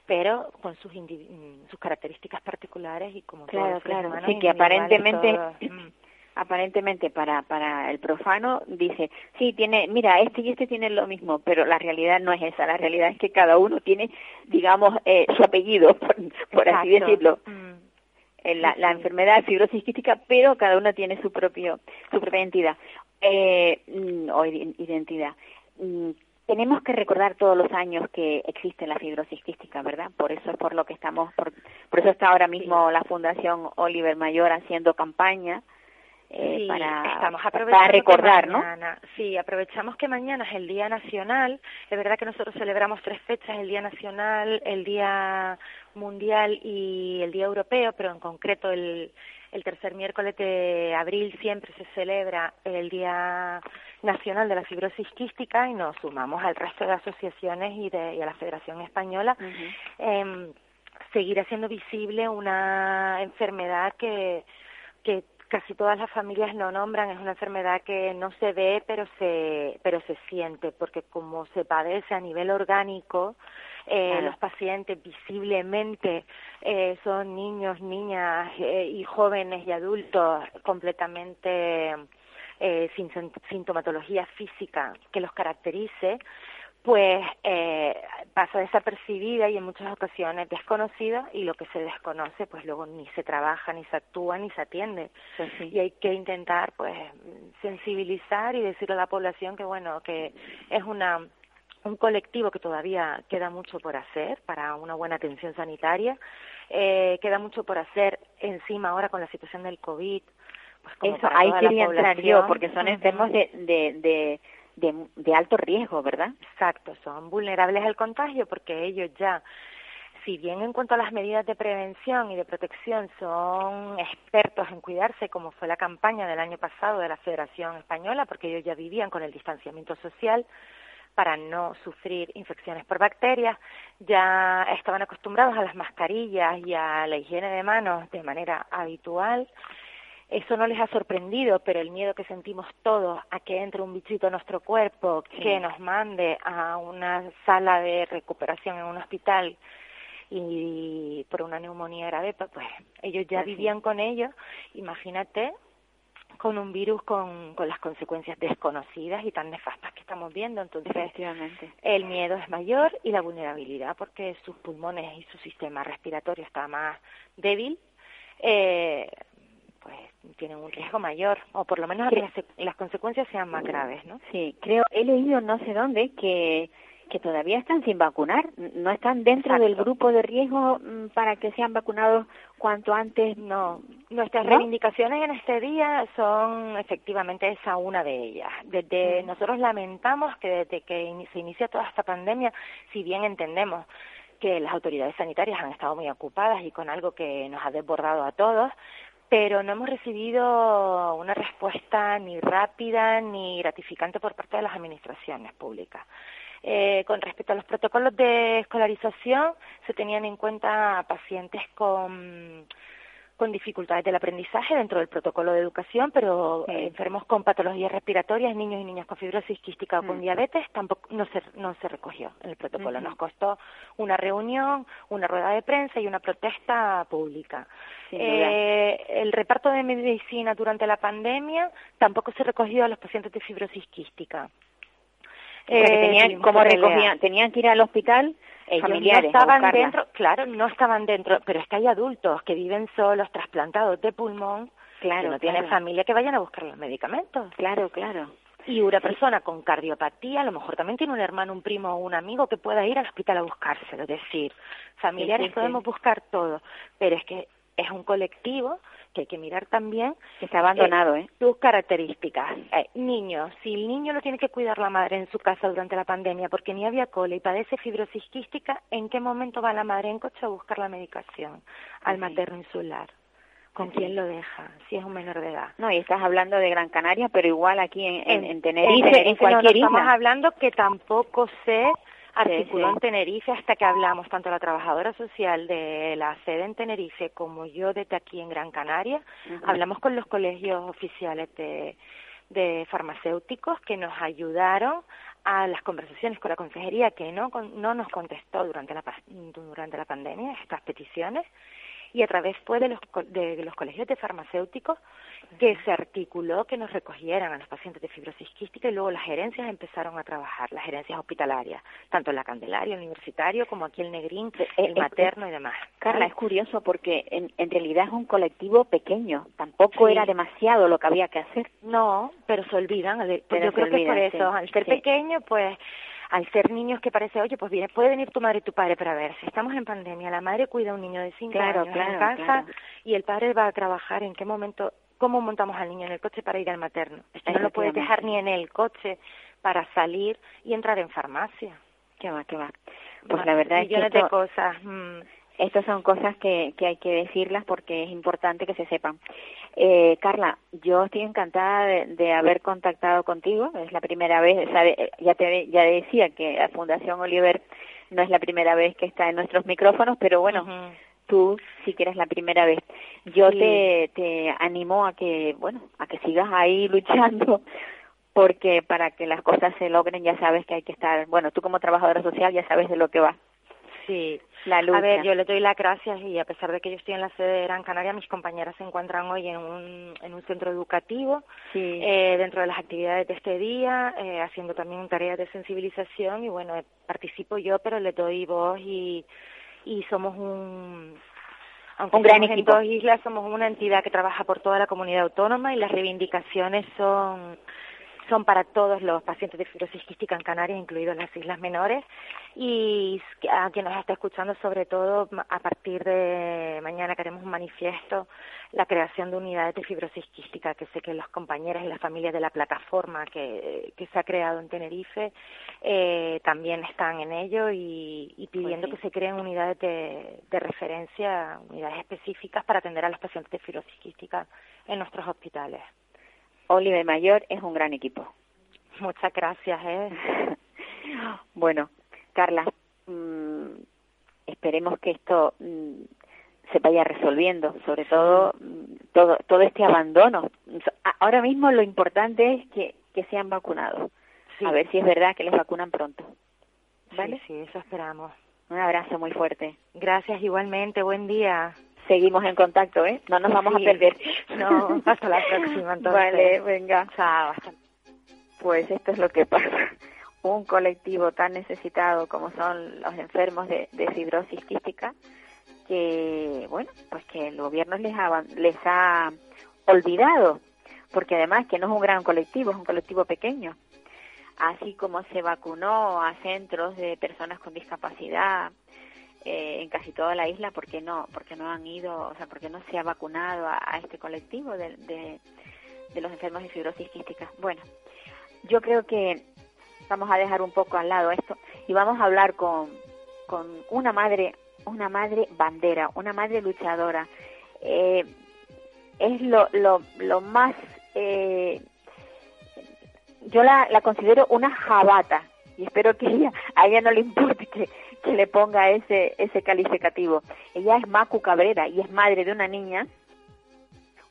pero con sus, sus características particulares y como claro, claro, sí que aparentemente mm aparentemente para para el profano dice sí tiene mira este y este tienen lo mismo pero la realidad no es esa. La realidad es que cada uno tiene digamos eh, su apellido por, así decirlo. Mm. la, la enfermedad fibrosis quística pero cada uno tiene su propio su propia identidad. Eh, mm, o identidad. Mm, tenemos que recordar todos los años que existe la fibrosis quística, ¿verdad? Por eso es por lo que estamos, por, por eso está ahora mismo la Fundación Oliver Mayor haciendo campaña eh, sí, para, estamos para recordar, ¿no? Sí, aprovechamos que mañana es el Día Nacional. Es verdad que nosotros celebramos tres fechas, el Día Nacional, el Día Mundial y el Día Europeo, pero en concreto el, el tercer miércoles de abril siempre se celebra el Día Nacional de la Fibrosis Quística y nos sumamos al resto de asociaciones y, de, y a la Federación Española. eh, seguir haciendo visible una enfermedad que que casi todas las familias lo nombran, es una enfermedad que no se ve pero se, pero se siente, porque como se padece a nivel orgánico, eh, los pacientes visiblemente eh, son niños, niñas eh, y jóvenes y adultos completamente eh, sin sintomatología física que los caracterice, pues eh, pasa desapercibida y en muchas ocasiones desconocida y lo que se desconoce pues luego ni se trabaja, ni se actúa, ni se atiende. Y hay que intentar pues sensibilizar y decirle a la población que bueno, que es una un colectivo que todavía queda mucho por hacer para una buena atención sanitaria, eh, queda mucho por hacer encima ahora con la situación del COVID. Pues como Eso, ahí quería entrar yo, porque son enfermos de, de, de de, de alto riesgo, ¿verdad? Exacto, son vulnerables al contagio porque ellos ya si bien en cuanto a las medidas de prevención y de protección son expertos en cuidarse, como fue la campaña del año pasado de la Federación Española, porque ellos ya vivían con el distanciamiento social para no sufrir infecciones por bacterias, ya estaban acostumbrados a las mascarillas y a la higiene de manos de manera habitual, eso no les ha sorprendido, pero el miedo que sentimos todos a que entre un bichito a nuestro cuerpo, que nos mande a una sala de recuperación en un hospital y por una neumonía grave, pues, pues ellos ya vivían con ello. Imagínate con un virus con, con las consecuencias desconocidas y tan nefastas que estamos viendo. Entonces, el miedo es mayor y la vulnerabilidad porque sus pulmones y su sistema respiratorio está más débil. Eh, pues tienen un riesgo mayor, o por lo menos que las, las, consecuencias sean más graves, ¿no? Sí, creo, he leído no sé dónde que que todavía están sin vacunar, no están dentro del grupo de riesgo mm, para que sean vacunados cuanto antes. No, nuestras reivindicaciones en este día son efectivamente esa una de ellas. Desde nosotros lamentamos que desde que se inicia toda esta pandemia, si bien entendemos que las autoridades sanitarias han estado muy ocupadas y con algo que nos ha desbordado a todos, pero no hemos recibido una respuesta ni rápida ni gratificante por parte de las administraciones públicas. Eh, con respecto a los protocolos de escolarización, se tenían en cuenta pacientes con con dificultades del aprendizaje dentro del protocolo de educación, pero enfermos con patologías respiratorias, niños y niñas con fibrosis quística o con mm. diabetes, tampoco no se, no se recogió en el protocolo. Nos costó una reunión, una rueda de prensa y una protesta pública. Eh, el reparto de medicina durante la pandemia tampoco se recogió a los pacientes de fibrosis quística. Eh, tenían, como recogían, tenían que ir al hospital familiares. No estaban dentro, claro, no estaban dentro, pero es que hay adultos que viven solos, trasplantados de pulmón, claro, que no tienen familia que vayan a buscar los medicamentos. Claro, claro. Y una persona con cardiopatía, a lo mejor también tiene un hermano, un primo o un amigo que pueda ir al hospital a buscárselo. Es decir, familiares podemos buscar todo, pero es que es un colectivo que hay que mirar también Que está abandonado, ¿eh? sus características. Eh, niños, si el niño lo tiene que cuidar la madre en su casa durante la pandemia porque ni había cola y padece fibrosis quística, ¿en qué momento va la madre en coche a buscar la medicación al materno insular? ¿Con quién lo deja? Si es un menor de edad. No, y estás hablando de Gran Canaria, pero igual aquí en, en, en Tenerife, en en, no, cualquier no estamos isla. hablando que tampoco se articuló sí. en Tenerife hasta que hablamos tanto la trabajadora social de la sede en Tenerife como yo desde aquí en Gran Canaria. Hablamos con los colegios oficiales de, de farmacéuticos que nos ayudaron a las conversaciones con la consejería que no con- no nos contestó durante la durante la pandemia estas peticiones y a través fue de los de los colegios de farmacéuticos que se articuló que nos recogieran a los pacientes de fibrosis quística y luego las gerencias empezaron a trabajar, las gerencias hospitalarias, tanto en la Candelaria, el universitario, como aquí el Negrín, el es- materno y demás. Carla, es curioso porque en, en realidad es un colectivo pequeño. Tampoco Sí. era demasiado lo que había que hacer. No, pero se olvidan. pues Pero yo se creo que es por olvidan, eso. sí, Al ser sí. pequeño, pues, al ser niños que parece, oye, pues viene, puede venir tu madre y tu padre, pero a ver, si estamos en pandemia, la madre cuida a un niño de cinco Claro, años claro, en casa claro. y el padre va a trabajar, ¿en qué momento, cómo montamos al niño en el coche para ir al materno? No lo puedes dejar ni en el coche para salir y entrar en farmacia. ¿Qué va, qué va? Pues la verdad es que Millones de cosas. mm. Estas son cosas que, que hay que decirlas porque es importante que se sepan. Eh, Carla, yo estoy encantada de, de haber contactado contigo. Es la primera vez, sabe, ya te ya decía que la Fundación Oliver no es la primera vez que está en nuestros micrófonos, pero bueno, Ujú. tú sí que eres la primera vez. Yo Sí. te, te animo a que, bueno, a que sigas ahí luchando, porque para que las cosas se logren ya sabes que hay que estar, bueno, tú como trabajadora social ya sabes de lo que va. Sí. La lucha. A ver, yo le doy las gracias y a pesar de que yo estoy en la sede de Gran Canaria, mis compañeras se encuentran hoy en un, en un centro educativo Sí. eh, dentro de las actividades de este día, eh, haciendo también tareas de sensibilización y bueno, eh, participo yo, pero le doy voz y, y somos un... Aunque Un gran estemos en equipo. dos islas, somos una entidad que trabaja por toda la comunidad autónoma y las reivindicaciones son son para todos los pacientes de fibrosis quística en Canarias, incluidos las islas menores, y a quien nos está escuchando, sobre todo a partir de mañana que haremos un manifiesto, la creación de unidades de fibrosis quística, que sé que los compañeros y las familias de la plataforma que, que se ha creado en Tenerife eh, también están en ello y, y pidiendo Pues sí. que se creen unidades de, de referencia, unidades específicas para atender a los pacientes de fibrosis quística en nuestros hospitales. Oliver Mayor es un gran equipo. Muchas gracias. ¿eh? bueno, Carla, mm, esperemos que esto mm, se vaya resolviendo, sobre todo mm, todo todo este abandono. Ahora mismo lo importante es que, que sean vacunados. Sí. A ver si es verdad que les vacunan pronto. ¿Vale? Sí, sí, eso esperamos. Un abrazo muy fuerte. Gracias igualmente. Buen día. Seguimos en contacto, ¿eh? No nos vamos Sí. a perder. No, hasta la próxima, entonces. Vale, venga. Chao. Pues esto es lo que pasa. Un colectivo tan necesitado como son los enfermos de, de fibrosis quística, que, bueno, pues que el gobierno les ha, les ha olvidado, porque además que no es un gran colectivo, es un colectivo pequeño. Así como se vacunó a centros de personas con discapacidad eh, en casi toda la isla, ¿por qué no? Porque no han ido, o sea, porque no se ha vacunado a, este colectivo de, de, de los enfermos de fibrosis quística. Bueno, yo creo que vamos a dejar un poco al lado esto y vamos a hablar con, con una madre, una madre bandera, una madre luchadora. Eh, es lo, lo, lo más, eh, yo la, la considero una jabata y espero que ella, a ella no le importe que, le ponga ese, ese calificativo. Ella es Macu Cabrera y es madre de una niña,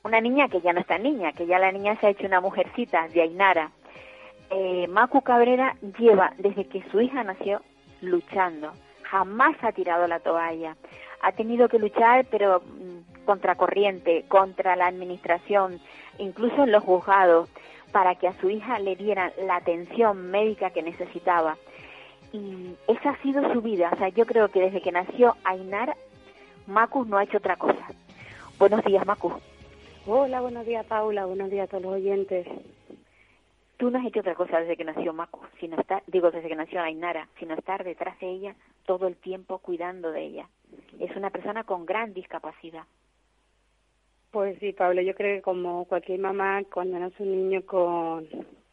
una niña que ya no está niña, que ya la niña se ha hecho una mujercita de Ainara. Eh, Macu Cabrera lleva desde que su hija nació luchando, jamás ha tirado la toalla, ha tenido que luchar pero mm, contra corriente, contra la administración, incluso en los juzgados, para que a su hija le dieran la atención médica que necesitaba. Y esa ha sido su vida, o sea, yo creo que desde que nació Ainara, Macu no ha hecho otra cosa. Buenos días, Macu. Hola, buenos días Paula, buenos días a todos los oyentes. Tú no has hecho otra cosa desde que nació Macu, sino estar, digo desde que nació Ainara, sino estar detrás de ella todo el tiempo cuidando de ella. Es una persona con gran discapacidad. Pues sí, Pablo, yo creo que como cualquier mamá, cuando nace un niño con,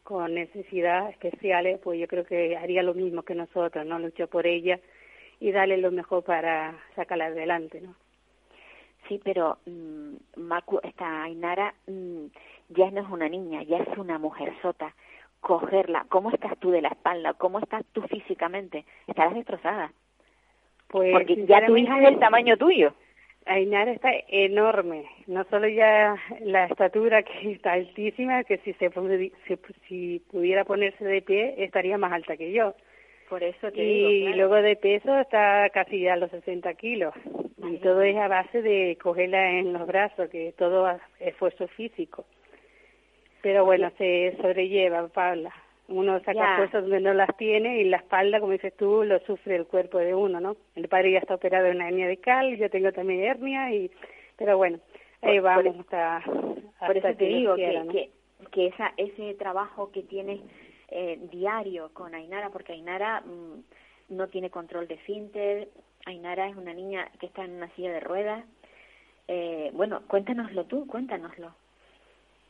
con necesidades especiales, pues yo creo que haría lo mismo que nosotros, ¿no? Luchar por ella y darle lo mejor para sacarla adelante, ¿no? Sí, pero mm, Macu, esta Ainara mm, ya no es una niña, ya es una mujer sota. Cogerla, ¿cómo estás tú de la espalda? ¿Cómo estás tú físicamente? Estarás destrozada. Pues Porque ya tu hija es del tamaño tuyo. Ainara está enorme, no solo ya la estatura que está altísima, que si se si, pudiera ponerse de pie estaría más alta que yo. Por eso te y digo, claro. luego de peso está casi a los 60 kilos. Y todo es a base de cogerla en los brazos, que todo es esfuerzo físico. Pero bueno, se sobrelleva, Paula. Uno saca Ya. fuerzas donde no las tiene y la espalda, como dices tú, lo sufre el cuerpo de uno, ¿no? El padre ya está operado de una hernia de cal, yo tengo también hernia, y pero bueno, ahí Por- vamos por- hasta, Por eso te digo quiera, que, ¿no? que, que esa, ese trabajo que tienes eh, diario con Ainara, porque Ainara mm, no tiene control de finter, Ainara es una niña que está en una silla de ruedas. Eh, bueno, cuéntanoslo tú, cuéntanoslo.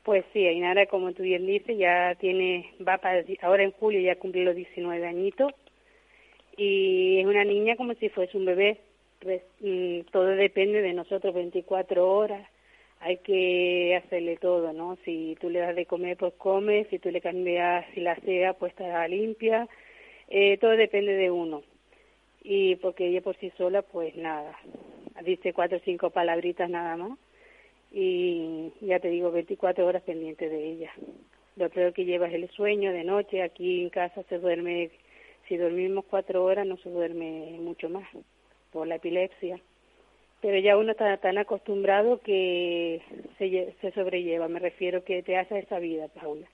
Pues sí, Ainara, como tú bien dices, ya tiene, va para, ahora en julio ya cumple los 19 añitos y es una niña como si fuese un bebé. Res- mm, todo depende de nosotros 24 horas. Hay que hacerle todo, ¿no? Si tú le das de comer, pues come. Si tú le cambias, si la sea, pues está limpia. Eh, todo depende de uno. Y porque ella por sí sola, pues nada. Dice cuatro o cinco palabritas nada más y ya te digo, 24 horas pendiente de ella. Lo peor que lleva es el sueño de noche, aquí en casa se duerme, si dormimos cuatro horas no se duerme mucho más por la epilepsia. Pero ya uno está tan acostumbrado que se, se sobrelleva, me refiero que te hace esa vida, Paula.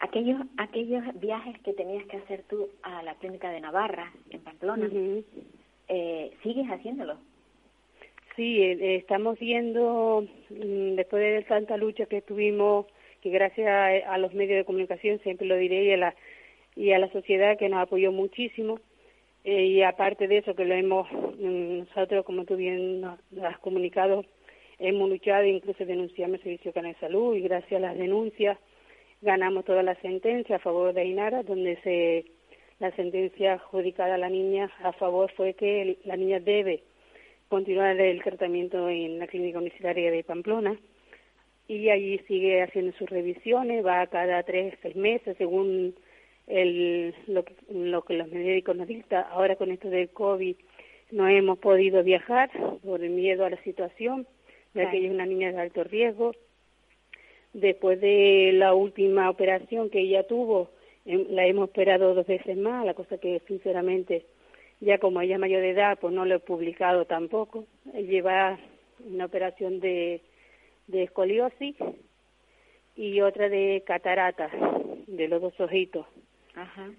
Aquellos, aquellos viajes que tenías que hacer tú a la clínica de Navarra, en Pamplona, eh, ¿sigues haciéndolo? Sí, eh, estamos viendo, mm, después de tanta lucha que tuvimos, que gracias a, a los medios de comunicación, siempre lo diré, y a la, y a la sociedad que nos apoyó muchísimo, eh, y aparte de eso que lo hemos, mm, nosotros, como tú bien nos, has comunicado, hemos luchado, incluso denunciamos el Servicio Canal de Salud, y gracias a las denuncias ganamos toda la sentencia a favor de Ainara, donde se la sentencia adjudicada a la niña a favor fue que la niña debe continuar el tratamiento en la clínica universitaria de Pamplona y allí sigue haciendo sus revisiones, va cada tres, seis meses según el, lo, que, lo que los médicos nos dictan. Ahora con esto del COVID no hemos podido viajar por el miedo a la situación, ya Claro. que ella es una niña de alto riesgo. Después de la última operación que ella tuvo, em, la hemos operado dos veces más, la cosa que sinceramente ya como ella es mayor de edad, pues no lo he publicado tampoco. Lleva una operación de, de escoliosis y otra de catarata, de los dos ojitos. Ajá.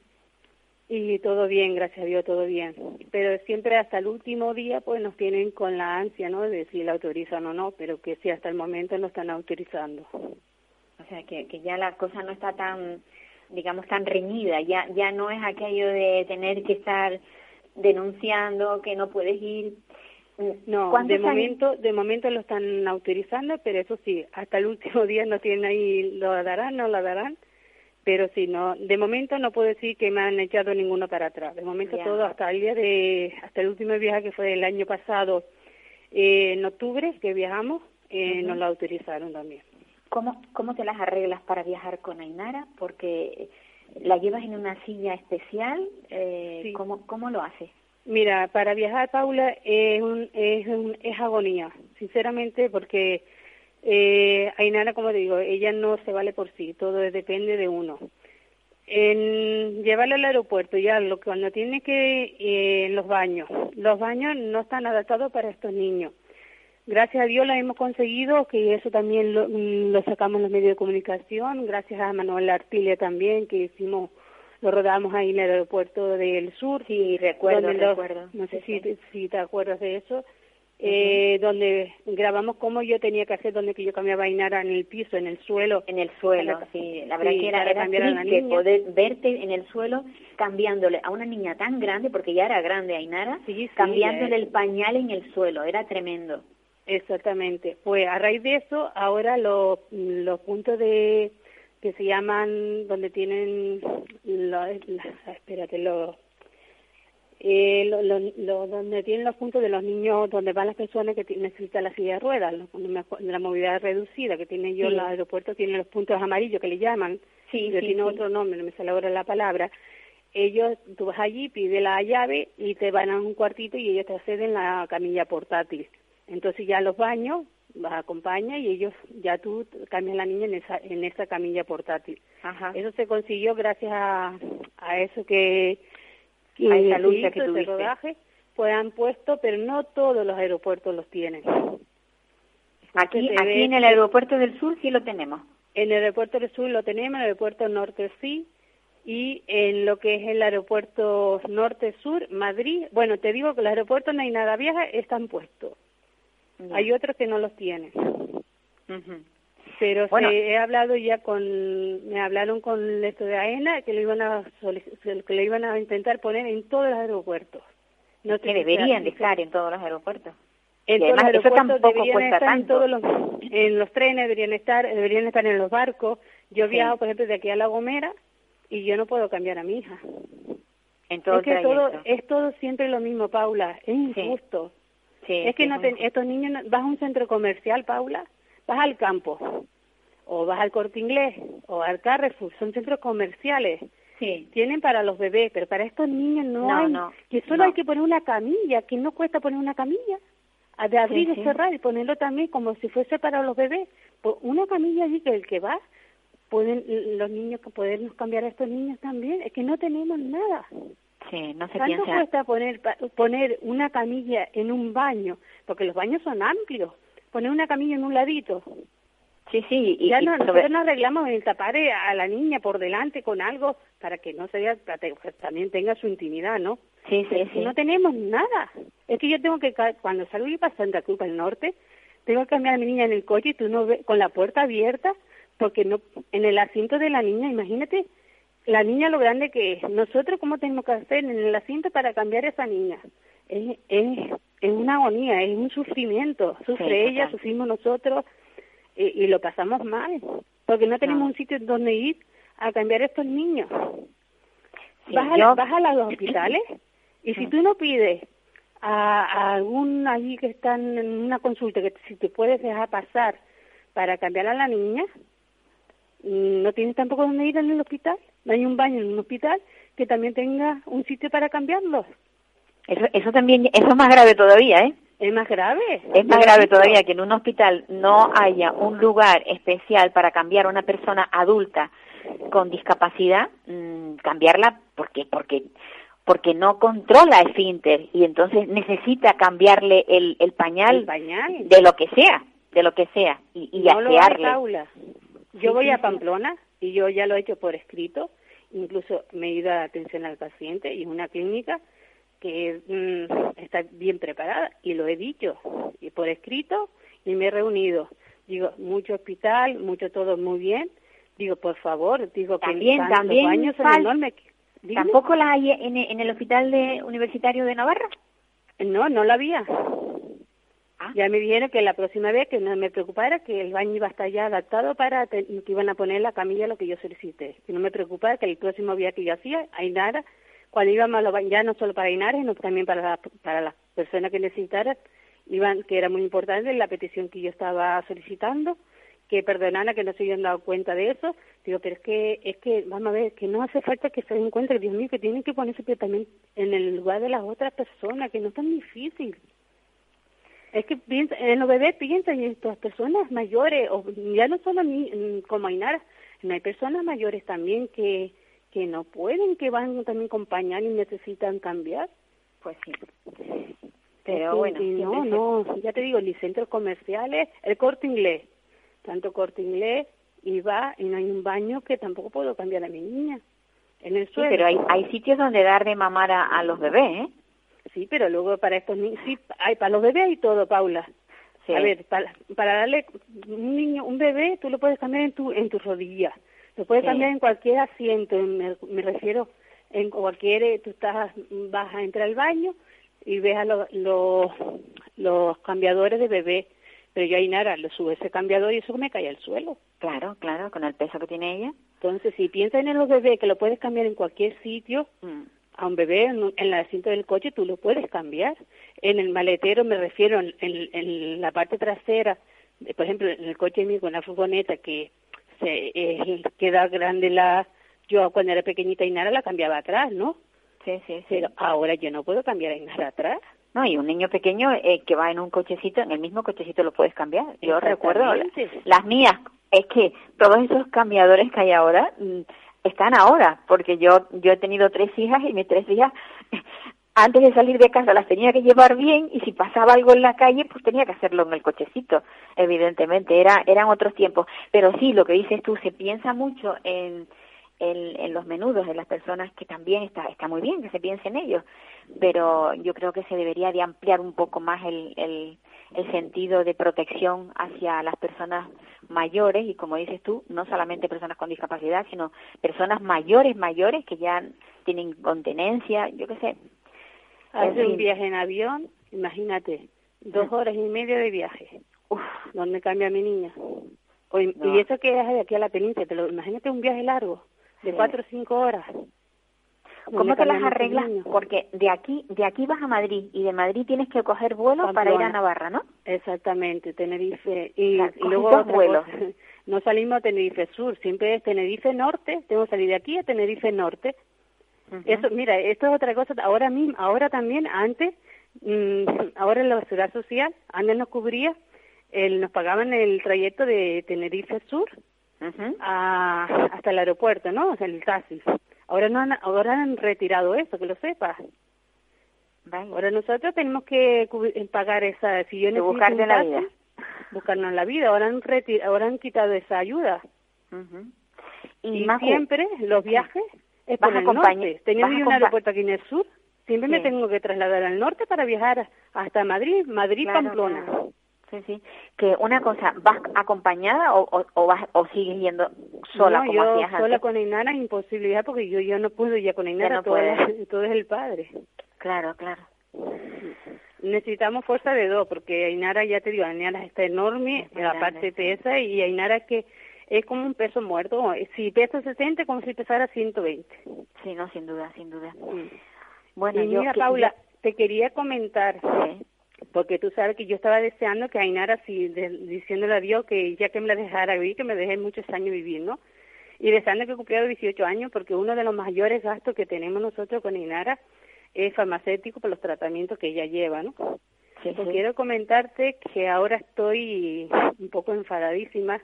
Y todo bien, gracias a Dios, todo bien. Pero siempre hasta el último día, pues nos tienen con la ansia, ¿no? De si la autorizan o no, pero que sí, hasta el momento no están autorizando. O sea, que, que ya la cosa no está tan, digamos, tan reñida, ya, ya no es aquello de tener que estar denunciando que no puedes ir. No, ¿Cuántos de años- momento, de momento lo están autorizando, pero eso sí, hasta el último día no tienen ahí, lo darán, no lo darán, pero sí, no, de momento no puedo decir que me han echado ninguno para atrás. De momento Ya. todo hasta el día de, hasta el último viaje que fue el año pasado, eh, en octubre que viajamos, eh, nos lo autorizaron también. ¿Cómo, ¿Cómo te las arreglas para viajar con Ainara? Porque la llevas en una silla especial. Eh, Sí. ¿cómo, ¿Cómo lo haces? Mira, para viajar, Paula, es, un, es, un- es agonía, sinceramente, porque eh, Ainara, como te digo, ella no se vale por sí, todo depende de uno. En llevarla al aeropuerto, ya lo que cuando tiene que eh, los baños, los baños no están adaptados para estos niños. Gracias a Dios lo hemos conseguido, que eso también lo, mm, lo sacamos en los medios de comunicación, gracias a Manuel Artilia también, que hicimos, lo rodamos ahí en el aeropuerto del sur. Sí, recuerdo, donde los- recuerdo. no sé Sí, si, sí. te- si te acuerdas de eso, eh, donde grabamos cómo yo tenía que hacer, donde que yo cambiaba a Ainara en el piso, en el suelo. En el suelo, Para- sí. La verdad sí, que era, era cambiar a la triste poder verte en el suelo cambiándole a una niña tan grande, porque ya era grande Ainara, Sí, cambiándole el pañal en el suelo. Era tremendo. Exactamente. Pues a raíz de eso, ahora los, los puntos de que se llaman, donde tienen, lo, la- espérate, los, eh, donde tienen los puntos de los niños, donde van las personas que necesitan la silla de ruedas, la movilidad reducida, que tienen yo, Sí. los aeropuertos tienen los puntos amarillos que le llaman, Sí, pero sí, tiene sí. otro nombre, no me sale ahora la palabra. Ellos, tú vas allí, pides la llave y te van a un cuartito y ellos te acceden la camilla portátil. Entonces ya los baños, vas acompaña y ellos, ya tú cambias la niña en esa, en esa camilla portátil. Ajá. Eso se consiguió gracias a, a eso que, A esa lucha que ese tuviste. rodaje, pues han puesto, pero no todos los aeropuertos los tienen. Aquí, ve aquí en el que- aeropuerto del sur sí lo tenemos. En el aeropuerto del sur lo tenemos, en el aeropuerto norte sí, y en lo que es el aeropuerto norte-sur, Madrid, bueno, te digo que los aeropuertos no hay nada vieja, están puestos. Hay otros que no los tienen. Pero Bueno. se- he hablado ya con, me hablaron con esto de AENA que lo iban a que lo iban a intentar poner en todos los aeropuertos. No Que deberían de estar en todos los aeropuertos. En todos los además, eso aeropuertos tampoco deberían estar en tanto. todos los, en los trenes deberían estar, deberían estar en los barcos. Yo Sí. viajo, por ejemplo, de aquí a La Gomera y yo no puedo cambiar a mi hija. En todo es que todo, es todo siempre lo mismo, Paula. Es injusto. Sí, es que no te- estos niños, no- vas a un centro comercial, Paula, vas al campo, o vas al corte inglés, o al Carrefour, son centros comerciales. Sí. Tienen para los bebés, pero para estos niños no, No, hay. no, que solo hay que poner una camilla, que no cuesta poner una camilla. De abrir Sí, y sí. cerrar y ponerlo también como si fuese para los bebés. Pues una camilla allí que el que va, pueden los niños, podernos cambiar a estos niños también. Es que no tenemos nada. Sí, no se ¿Cuánto piensa. cuesta poner poner una camilla en un baño? Porque los baños son amplios. Poner una camilla en un ladito. Sí, sí, y, ya y no, sobre- nosotros nos arreglamos en tapar a la niña por delante con algo para que no se vea, para que también tenga su intimidad, ¿no? sí, sí, sí. no tenemos nada. Es que yo tengo que, cuando salgo yo para Santa Cruz, para el norte, tengo que cambiar a mi niña en el coche y tú no ves, con la puerta abierta, porque no, en el asiento de la niña, imagínate, la niña lo grande que es. Nosotros, ¿cómo tenemos que hacer en el asiento para cambiar a esa niña? Es, es, es una agonía, es un sufrimiento. Sufre Sí, ella, total. sufrimos nosotros y, y lo pasamos mal, porque no tenemos No. un sitio donde ir a cambiar a estos niños. Sí, vas, a, yo- vas a los hospitales y si tú no pides a, a algún allí que están en una consulta que si te puedes dejar pasar para cambiar a la niña, mm, no tienes tampoco dónde ir en el hospital. No hay un baño en un hospital que también tenga un sitio para cambiarlos. Eso, eso también, eso es más grave todavía, ¿eh? Es más grave. Es más grave todavía que en un hospital no haya un lugar especial para cambiar a una persona adulta con discapacidad, mm, cambiarla porque porque porque no controla esfínter y entonces necesita cambiarle el, el pañal El pañal. de lo que sea, de lo que sea y, y no asearle. Yo Sí, voy sí, a. Pamplona y yo ya lo he hecho por escrito, incluso me he ido a atención al paciente y es una clínica que mm, está bien preparada y lo he dicho y por escrito y me he reunido. Digo, mucho hospital, mucho todo muy bien. Digo, por favor, digo que También- están- también los baños son enormes. Dime. ¿Tampoco la hay en, en el hospital de, universitario de Navarra? No, no la había. Ah. Ya me dijeron que la próxima vez que no me preocupara que el baño iba a estar ya adaptado para que iban a poner la camilla lo que yo solicité. Que no me preocupara que el próximo día que yo hacía, Ainara, cuando íbamos a los baños, ya no solo para Ainara, sino también para, la- para las personas que necesitaran, iban, que era muy importante la petición que yo estaba solicitando, que perdonaran que no se habían dado cuenta de eso. Digo, pero es que, es que, vamos a ver, que no hace falta que se den cuenta, Dios mío, que tienen que ponerse también en el lugar de las otras personas, que no es tan difícil. Es que piensa, en los bebés piensan y en estas personas mayores, o ya no solo ni, mm, como Ainara, no hay personas mayores también que, que no pueden, que van también con pañal y necesitan cambiar. Pues sí. Pero bueno, y no, no, ya te digo, ni centros comerciales, el corte inglés, tanto corte inglés, y va y no hay un baño que tampoco puedo cambiar a mi niña. En el Sí, suelo. pero hay, hay sitios donde dar de mamar a, a los bebés, ¿eh? Sí, pero luego para estos niños, sí, hay, para los bebés hay todo, Paula. Sí. A ver, para, para darle un niño, un bebé, tú lo puedes cambiar en tu, en tu rodilla, lo puedes Sí. cambiar en cualquier asiento, me, me refiero, en cualquier, eh, tú estás, vas a entrar al baño y ves a los, los, los cambiadores de bebé, pero yo a Inara le subo ese cambiador y eso me cae al suelo. Claro, claro, con el peso que tiene ella. Entonces, si piensas en los bebés, que lo puedes cambiar en cualquier sitio, Mm. A un bebé en, el asiento del coche tú lo puedes cambiar. En el maletero me refiero en, la parte trasera, por ejemplo, en el coche mío con la furgoneta que se eh, queda grande la... Yo cuando era pequeñita Inara la cambiaba atrás, ¿no? Sí, sí, sí. Pero ahora yo no puedo cambiar a Inara atrás. No, y un niño pequeño eh, que va en un cochecito, en el mismo cochecito lo puedes cambiar. Yo recuerdo las mías, es que todos esos cambiadores que hay ahora mm, están ahora, porque yo yo he tenido tres hijas y mis tres hijas antes de salir de casa las tenía que llevar bien y si pasaba algo en la calle pues tenía que hacerlo en el cochecito, evidentemente, era eran otros tiempos, pero sí, lo que dices tú, se piensa mucho en en, los menudos de las personas que también está está muy bien que se piense en ellos. Pero yo creo que se debería de ampliar un poco más el, el, el sentido de protección hacia las personas mayores y como dices tú no solamente personas con discapacidad sino personas mayores mayores que ya tienen incontinencia yo qué sé Hace un viaje en avión, imagínate, dos horas y media de viaje. Uf, ¿Dónde cambia mi niña? O- y- No. Y eso que es de aquí a la península, te lo, imagínate un viaje largo, de Sí. cuatro o cinco horas. ¿Cómo ¿Dónde te las arreglas? Porque de aquí de aquí vas a Madrid y de Madrid tienes que coger vuelo para ir a. Navarra, ¿no? Exactamente, Tenerife. Y, Claro, y coges luego dos vuelos. cosa, no salimos a Tenerife Sur, siempre es Tenerife Norte, tengo que salir de aquí a Tenerife Norte. Eso, mira, esto es otra cosa, ahora mismo, ahora también, antes, mm, ahora en la seguridad social, antes nos cubría, el, nos pagaban el trayecto de Tenerife Sur a, hasta el aeropuerto, ¿no? O sea, el taxi. Ahora no han, ahora han retirado eso, que lo sepas. Ahora nosotros tenemos que cubri- pagar esa, si yo buscarte un la vida. buscarnos la vida. Ahora han reti- ahora han quitado esa ayuda. Y, Macu, siempre los viajes es Vas por el norte. Teniendo un aeropuerto aquí en el sur, siempre me tengo que trasladar al norte para viajar hasta Madrid, Madrid, Claro, Pamplona. claro. Sí, sí. Que una cosa, ¿vas acompañada o, o, o vas o sigues yendo sola no, como yo hacías sola antes? con Ainara es imposibilidad porque yo, yo no puedo ya con Ainara, no todo, es, todo es el padre. Claro, claro. Necesitamos fuerza de dos, porque Ainara, ya te digo, Ainara está enorme, Muy la grande, parte sí. pesa, y Ainara es que es como un peso muerto. Si pesa 60, como si pesara 120. Sí, no, sin duda, sin duda. Bueno, y yo mira, que- Paula, te quería comentar, Sí. Porque tú sabes que yo estaba deseando que Ainara, si, de- diciéndole a Dios que ya que me la dejara vivir, que me dejé muchos años vivir, ¿no? Y deseando que cumpliera 18 años, porque uno de los mayores gastos que tenemos nosotros con Ainara es farmacéutico por los tratamientos que ella lleva, ¿no? Sí, Pues sí. quiero comentarte que ahora estoy un poco enfadadísima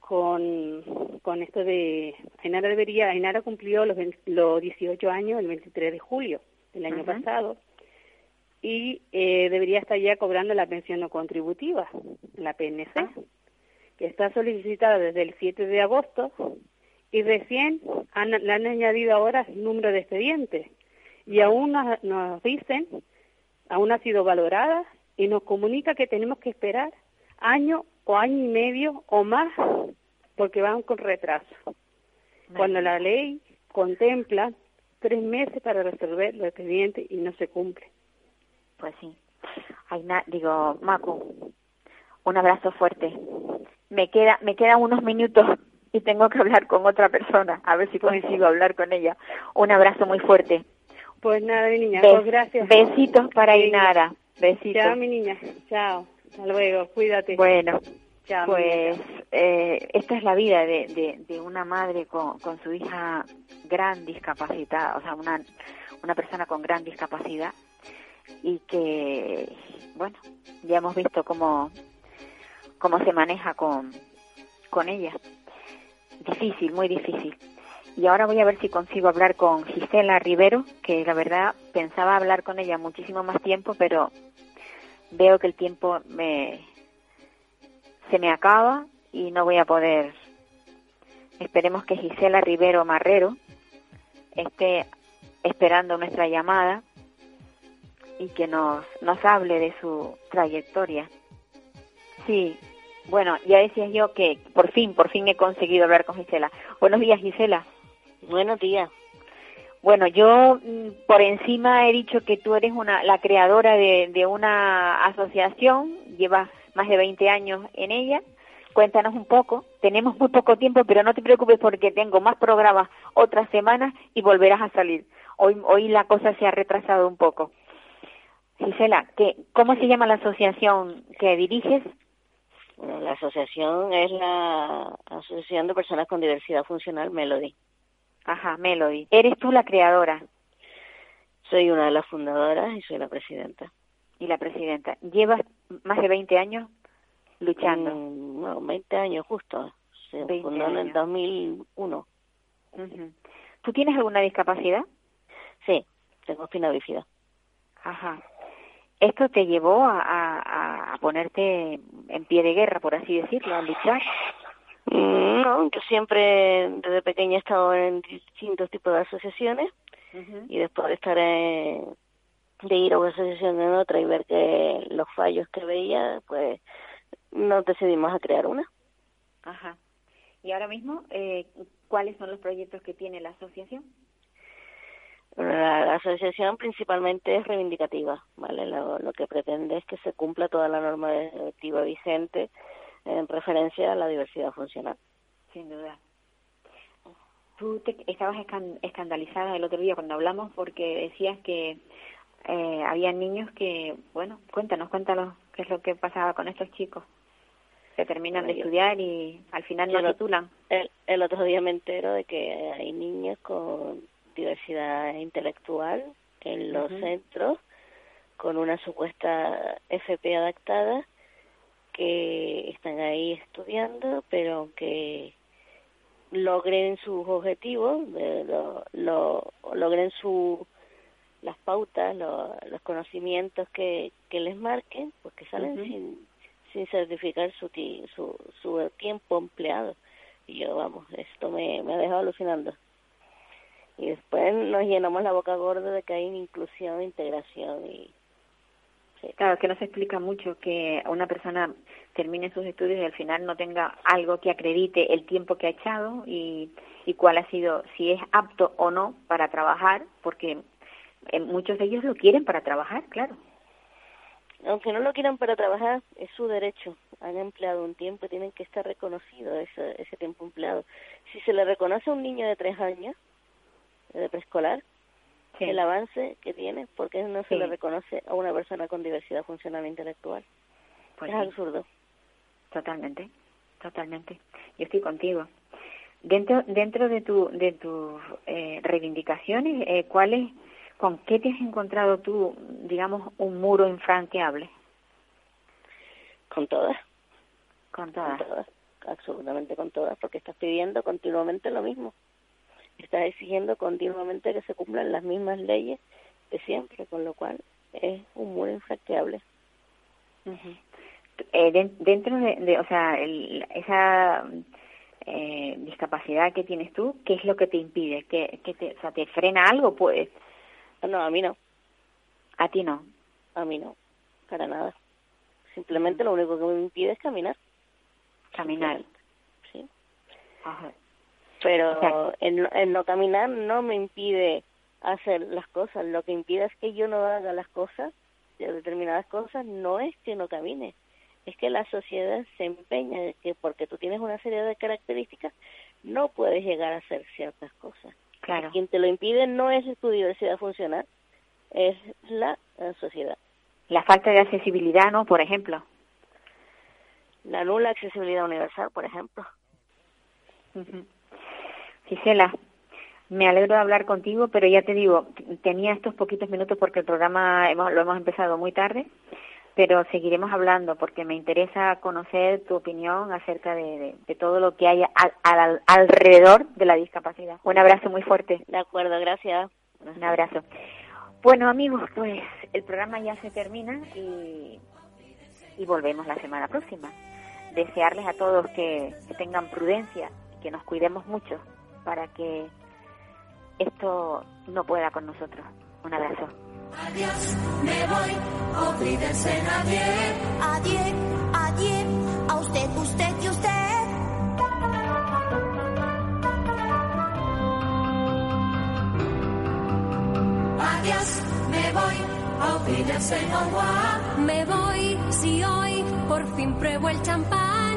con, con esto de Ainara debería Ainara cumplió los, 20 los 18 años el 23 de julio del año pasado y eh, debería estar ya cobrando la pensión no contributiva, la PNC, Ah. que está solicitada desde el 7 de agosto y recién han, le han añadido ahora el número de expedientes y aún nos, nos dicen, aún ha sido valorada y nos comunica que tenemos que esperar año o año y medio o más porque van con retraso. Cuando la ley contempla tres meses para resolver los expedientes y no se cumple. Pues sí. Ay, na- digo, Macu, un abrazo fuerte. Me queda, me quedan unos minutos y tengo que hablar con otra persona, a ver si consigo hablar con ella. Un abrazo muy fuerte. Pues nada, mi niña, Bes- pues gracias. Besitos para. Inara. Besitos. Chao, mi niña. Chao. Hasta luego. Cuídate. Bueno, Chao, pues eh, esta es la vida de, de, de una madre con, con su hija gran discapacitada, o sea, una, una persona con gran discapacidad y que, bueno, ya hemos visto cómo, cómo se maneja con, con ella. Difícil, muy difícil. Y ahora voy a ver si consigo hablar con Gisela Rivero, que la verdad pensaba hablar con ella muchísimo más tiempo, pero veo que el tiempo me se me acaba y no voy a poder. Esperemos que Gisela Rivero Marrero esté esperando nuestra llamada y que nos, nos hable de su trayectoria. Sí, bueno, ya decía yo que por fin, por fin he conseguido hablar con Gisela. Buenos días, Gisela. Buenos días. Bueno, yo mm, por encima he dicho que tú eres una la creadora de, de una asociación llevas más de 20 años en ella. Cuéntanos un poco. Tenemos muy poco tiempo, pero no te preocupes porque tengo más programas otras semanas y volverás a salir. Hoy, hoy la cosa se ha retrasado un poco. Gisela, ¿qué, ¿cómo se llama la asociación que diriges? Bueno, la asociación es la Asociación de Personas con Diversidad Funcional Melody. Ajá, Melody. ¿Eres tú la creadora? Soy una de las fundadoras y soy la presidenta. Y la presidenta. ¿Llevas más de 20 años luchando? Mm, no, 20 años justo. Se 20 fundó en el años. 2001. Ujú. ¿Tú tienes alguna discapacidad? Sí, tengo espina bífida. Ajá. ¿Esto te llevó a, a- a ponerte en pie de guerra, por así decirlo, a luchar? Mm, No, yo siempre desde pequeña he estado en distintos tipos de asociaciones y después de estar en- de ir a una asociación en otra y ver que los fallos que veía, pues nos decidimos a crear una. Ajá. ¿Y ahora mismo eh, cuáles son los proyectos que tiene la asociación? Bueno, La, la asociación principalmente es reivindicativa, ¿vale? Lo, lo que pretende es que se cumpla toda la normativa vigente en referencia a la diversidad funcional. Sin duda. Tú te, estabas escan- escandalizada el otro día cuando hablamos porque decías que eh, había niños que, bueno, cuéntanos, cuéntanos qué es lo que pasaba con estos chicos que terminan de Bueno, estudiar y al final no lo- titulan. El, el otro día me entero de que hay niños con diversidad intelectual en los centros con una supuesta FP adaptada que están ahí estudiando, pero aunque logren sus objetivos, lo, lo- logren su las pautas, lo- los conocimientos que, que les marquen, pues que salen sin, sin certificar su, ti- su, su tiempo empleado. Y yo, vamos, esto me, me ha dejado alucinando. Y después nos llenamos la boca gorda de que hay inclusión, integración y... sí. Claro, que no se explica mucho que una persona termine sus estudios y al final no tenga algo que acredite el tiempo que ha echado y, y cuál ha sido, si es apto o no para trabajar, porque eh, muchos de ellos lo quieren para trabajar, claro. Aunque no lo quieran para trabajar, es su derecho. Han empleado un tiempo y tienen que estar reconocido ese, ese tiempo empleado. Si se le reconoce a un niño de tres años, de preescolar, Sí. el avance que tiene, ¿por qué no se Sí. le reconoce a una persona con diversidad funcional e intelectual? Pues es sí. absurdo. Totalmente, totalmente. Yo estoy contigo. Dentro dentro de tu de tus eh, reivindicaciones, eh, ¿cuáles, con qué te has encontrado tú, digamos, un muro infranqueable? Con todas, Con con todas. todas, absolutamente con todas, porque estás pidiendo continuamente lo mismo. Estás exigiendo continuamente que se cumplan las mismas leyes de siempre, con lo cual es un muro infranqueable. Eh, den- dentro de, de, o sea, el- esa eh, discapacidad que tienes tú, ¿qué es lo que te impide? ¿Qué, qué te, o sea, te frena algo? Pues No, a mí no, a ti no. a mí no, para nada. Simplemente lo único que me impide es caminar. Caminar. Sí. Ajá. Pero sea- el, no- caminar no me impide hacer las cosas. Lo que impide es que yo no haga las cosas, de determinadas cosas, no es que no camine. Es que la sociedad se empeña de que porque tú tienes una serie de características, no puedes llegar a hacer ciertas cosas. Claro. Quien te lo impide no es tu diversidad funcional, es la, sociedad. La falta de accesibilidad, ¿no? Por ejemplo. La nula accesibilidad universal, por ejemplo. Ujú. Gisela, me alegro de hablar contigo, pero ya te digo, tenía estos poquitos minutos porque el programa hemos- lo hemos empezado muy tarde, pero seguiremos hablando porque me interesa conocer tu opinión acerca de, de- de todo lo que hay al- al- alrededor de la discapacidad. Un abrazo muy fuerte. De acuerdo, gracias. Un abrazo. Bueno, amigos, pues el programa ya se termina y, y volvemos la semana próxima. Desearles a todos que, que tengan prudencia, que nos cuidemos mucho para que esto no pueda con nosotros. Un abrazo. Adiós, me voy, olvídense nadie. Adiós, adiós, a usted, usted y usted. Adiós, me voy, olvídense no Me voy, si hoy por fin pruebo el champán.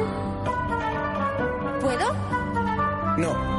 ¿Puedo? No.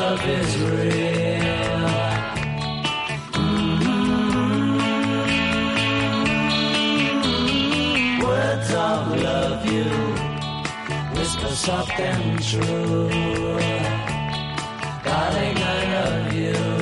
love is real. Mm-hmm. Words of love you whisper soft and true. Darling, I love you.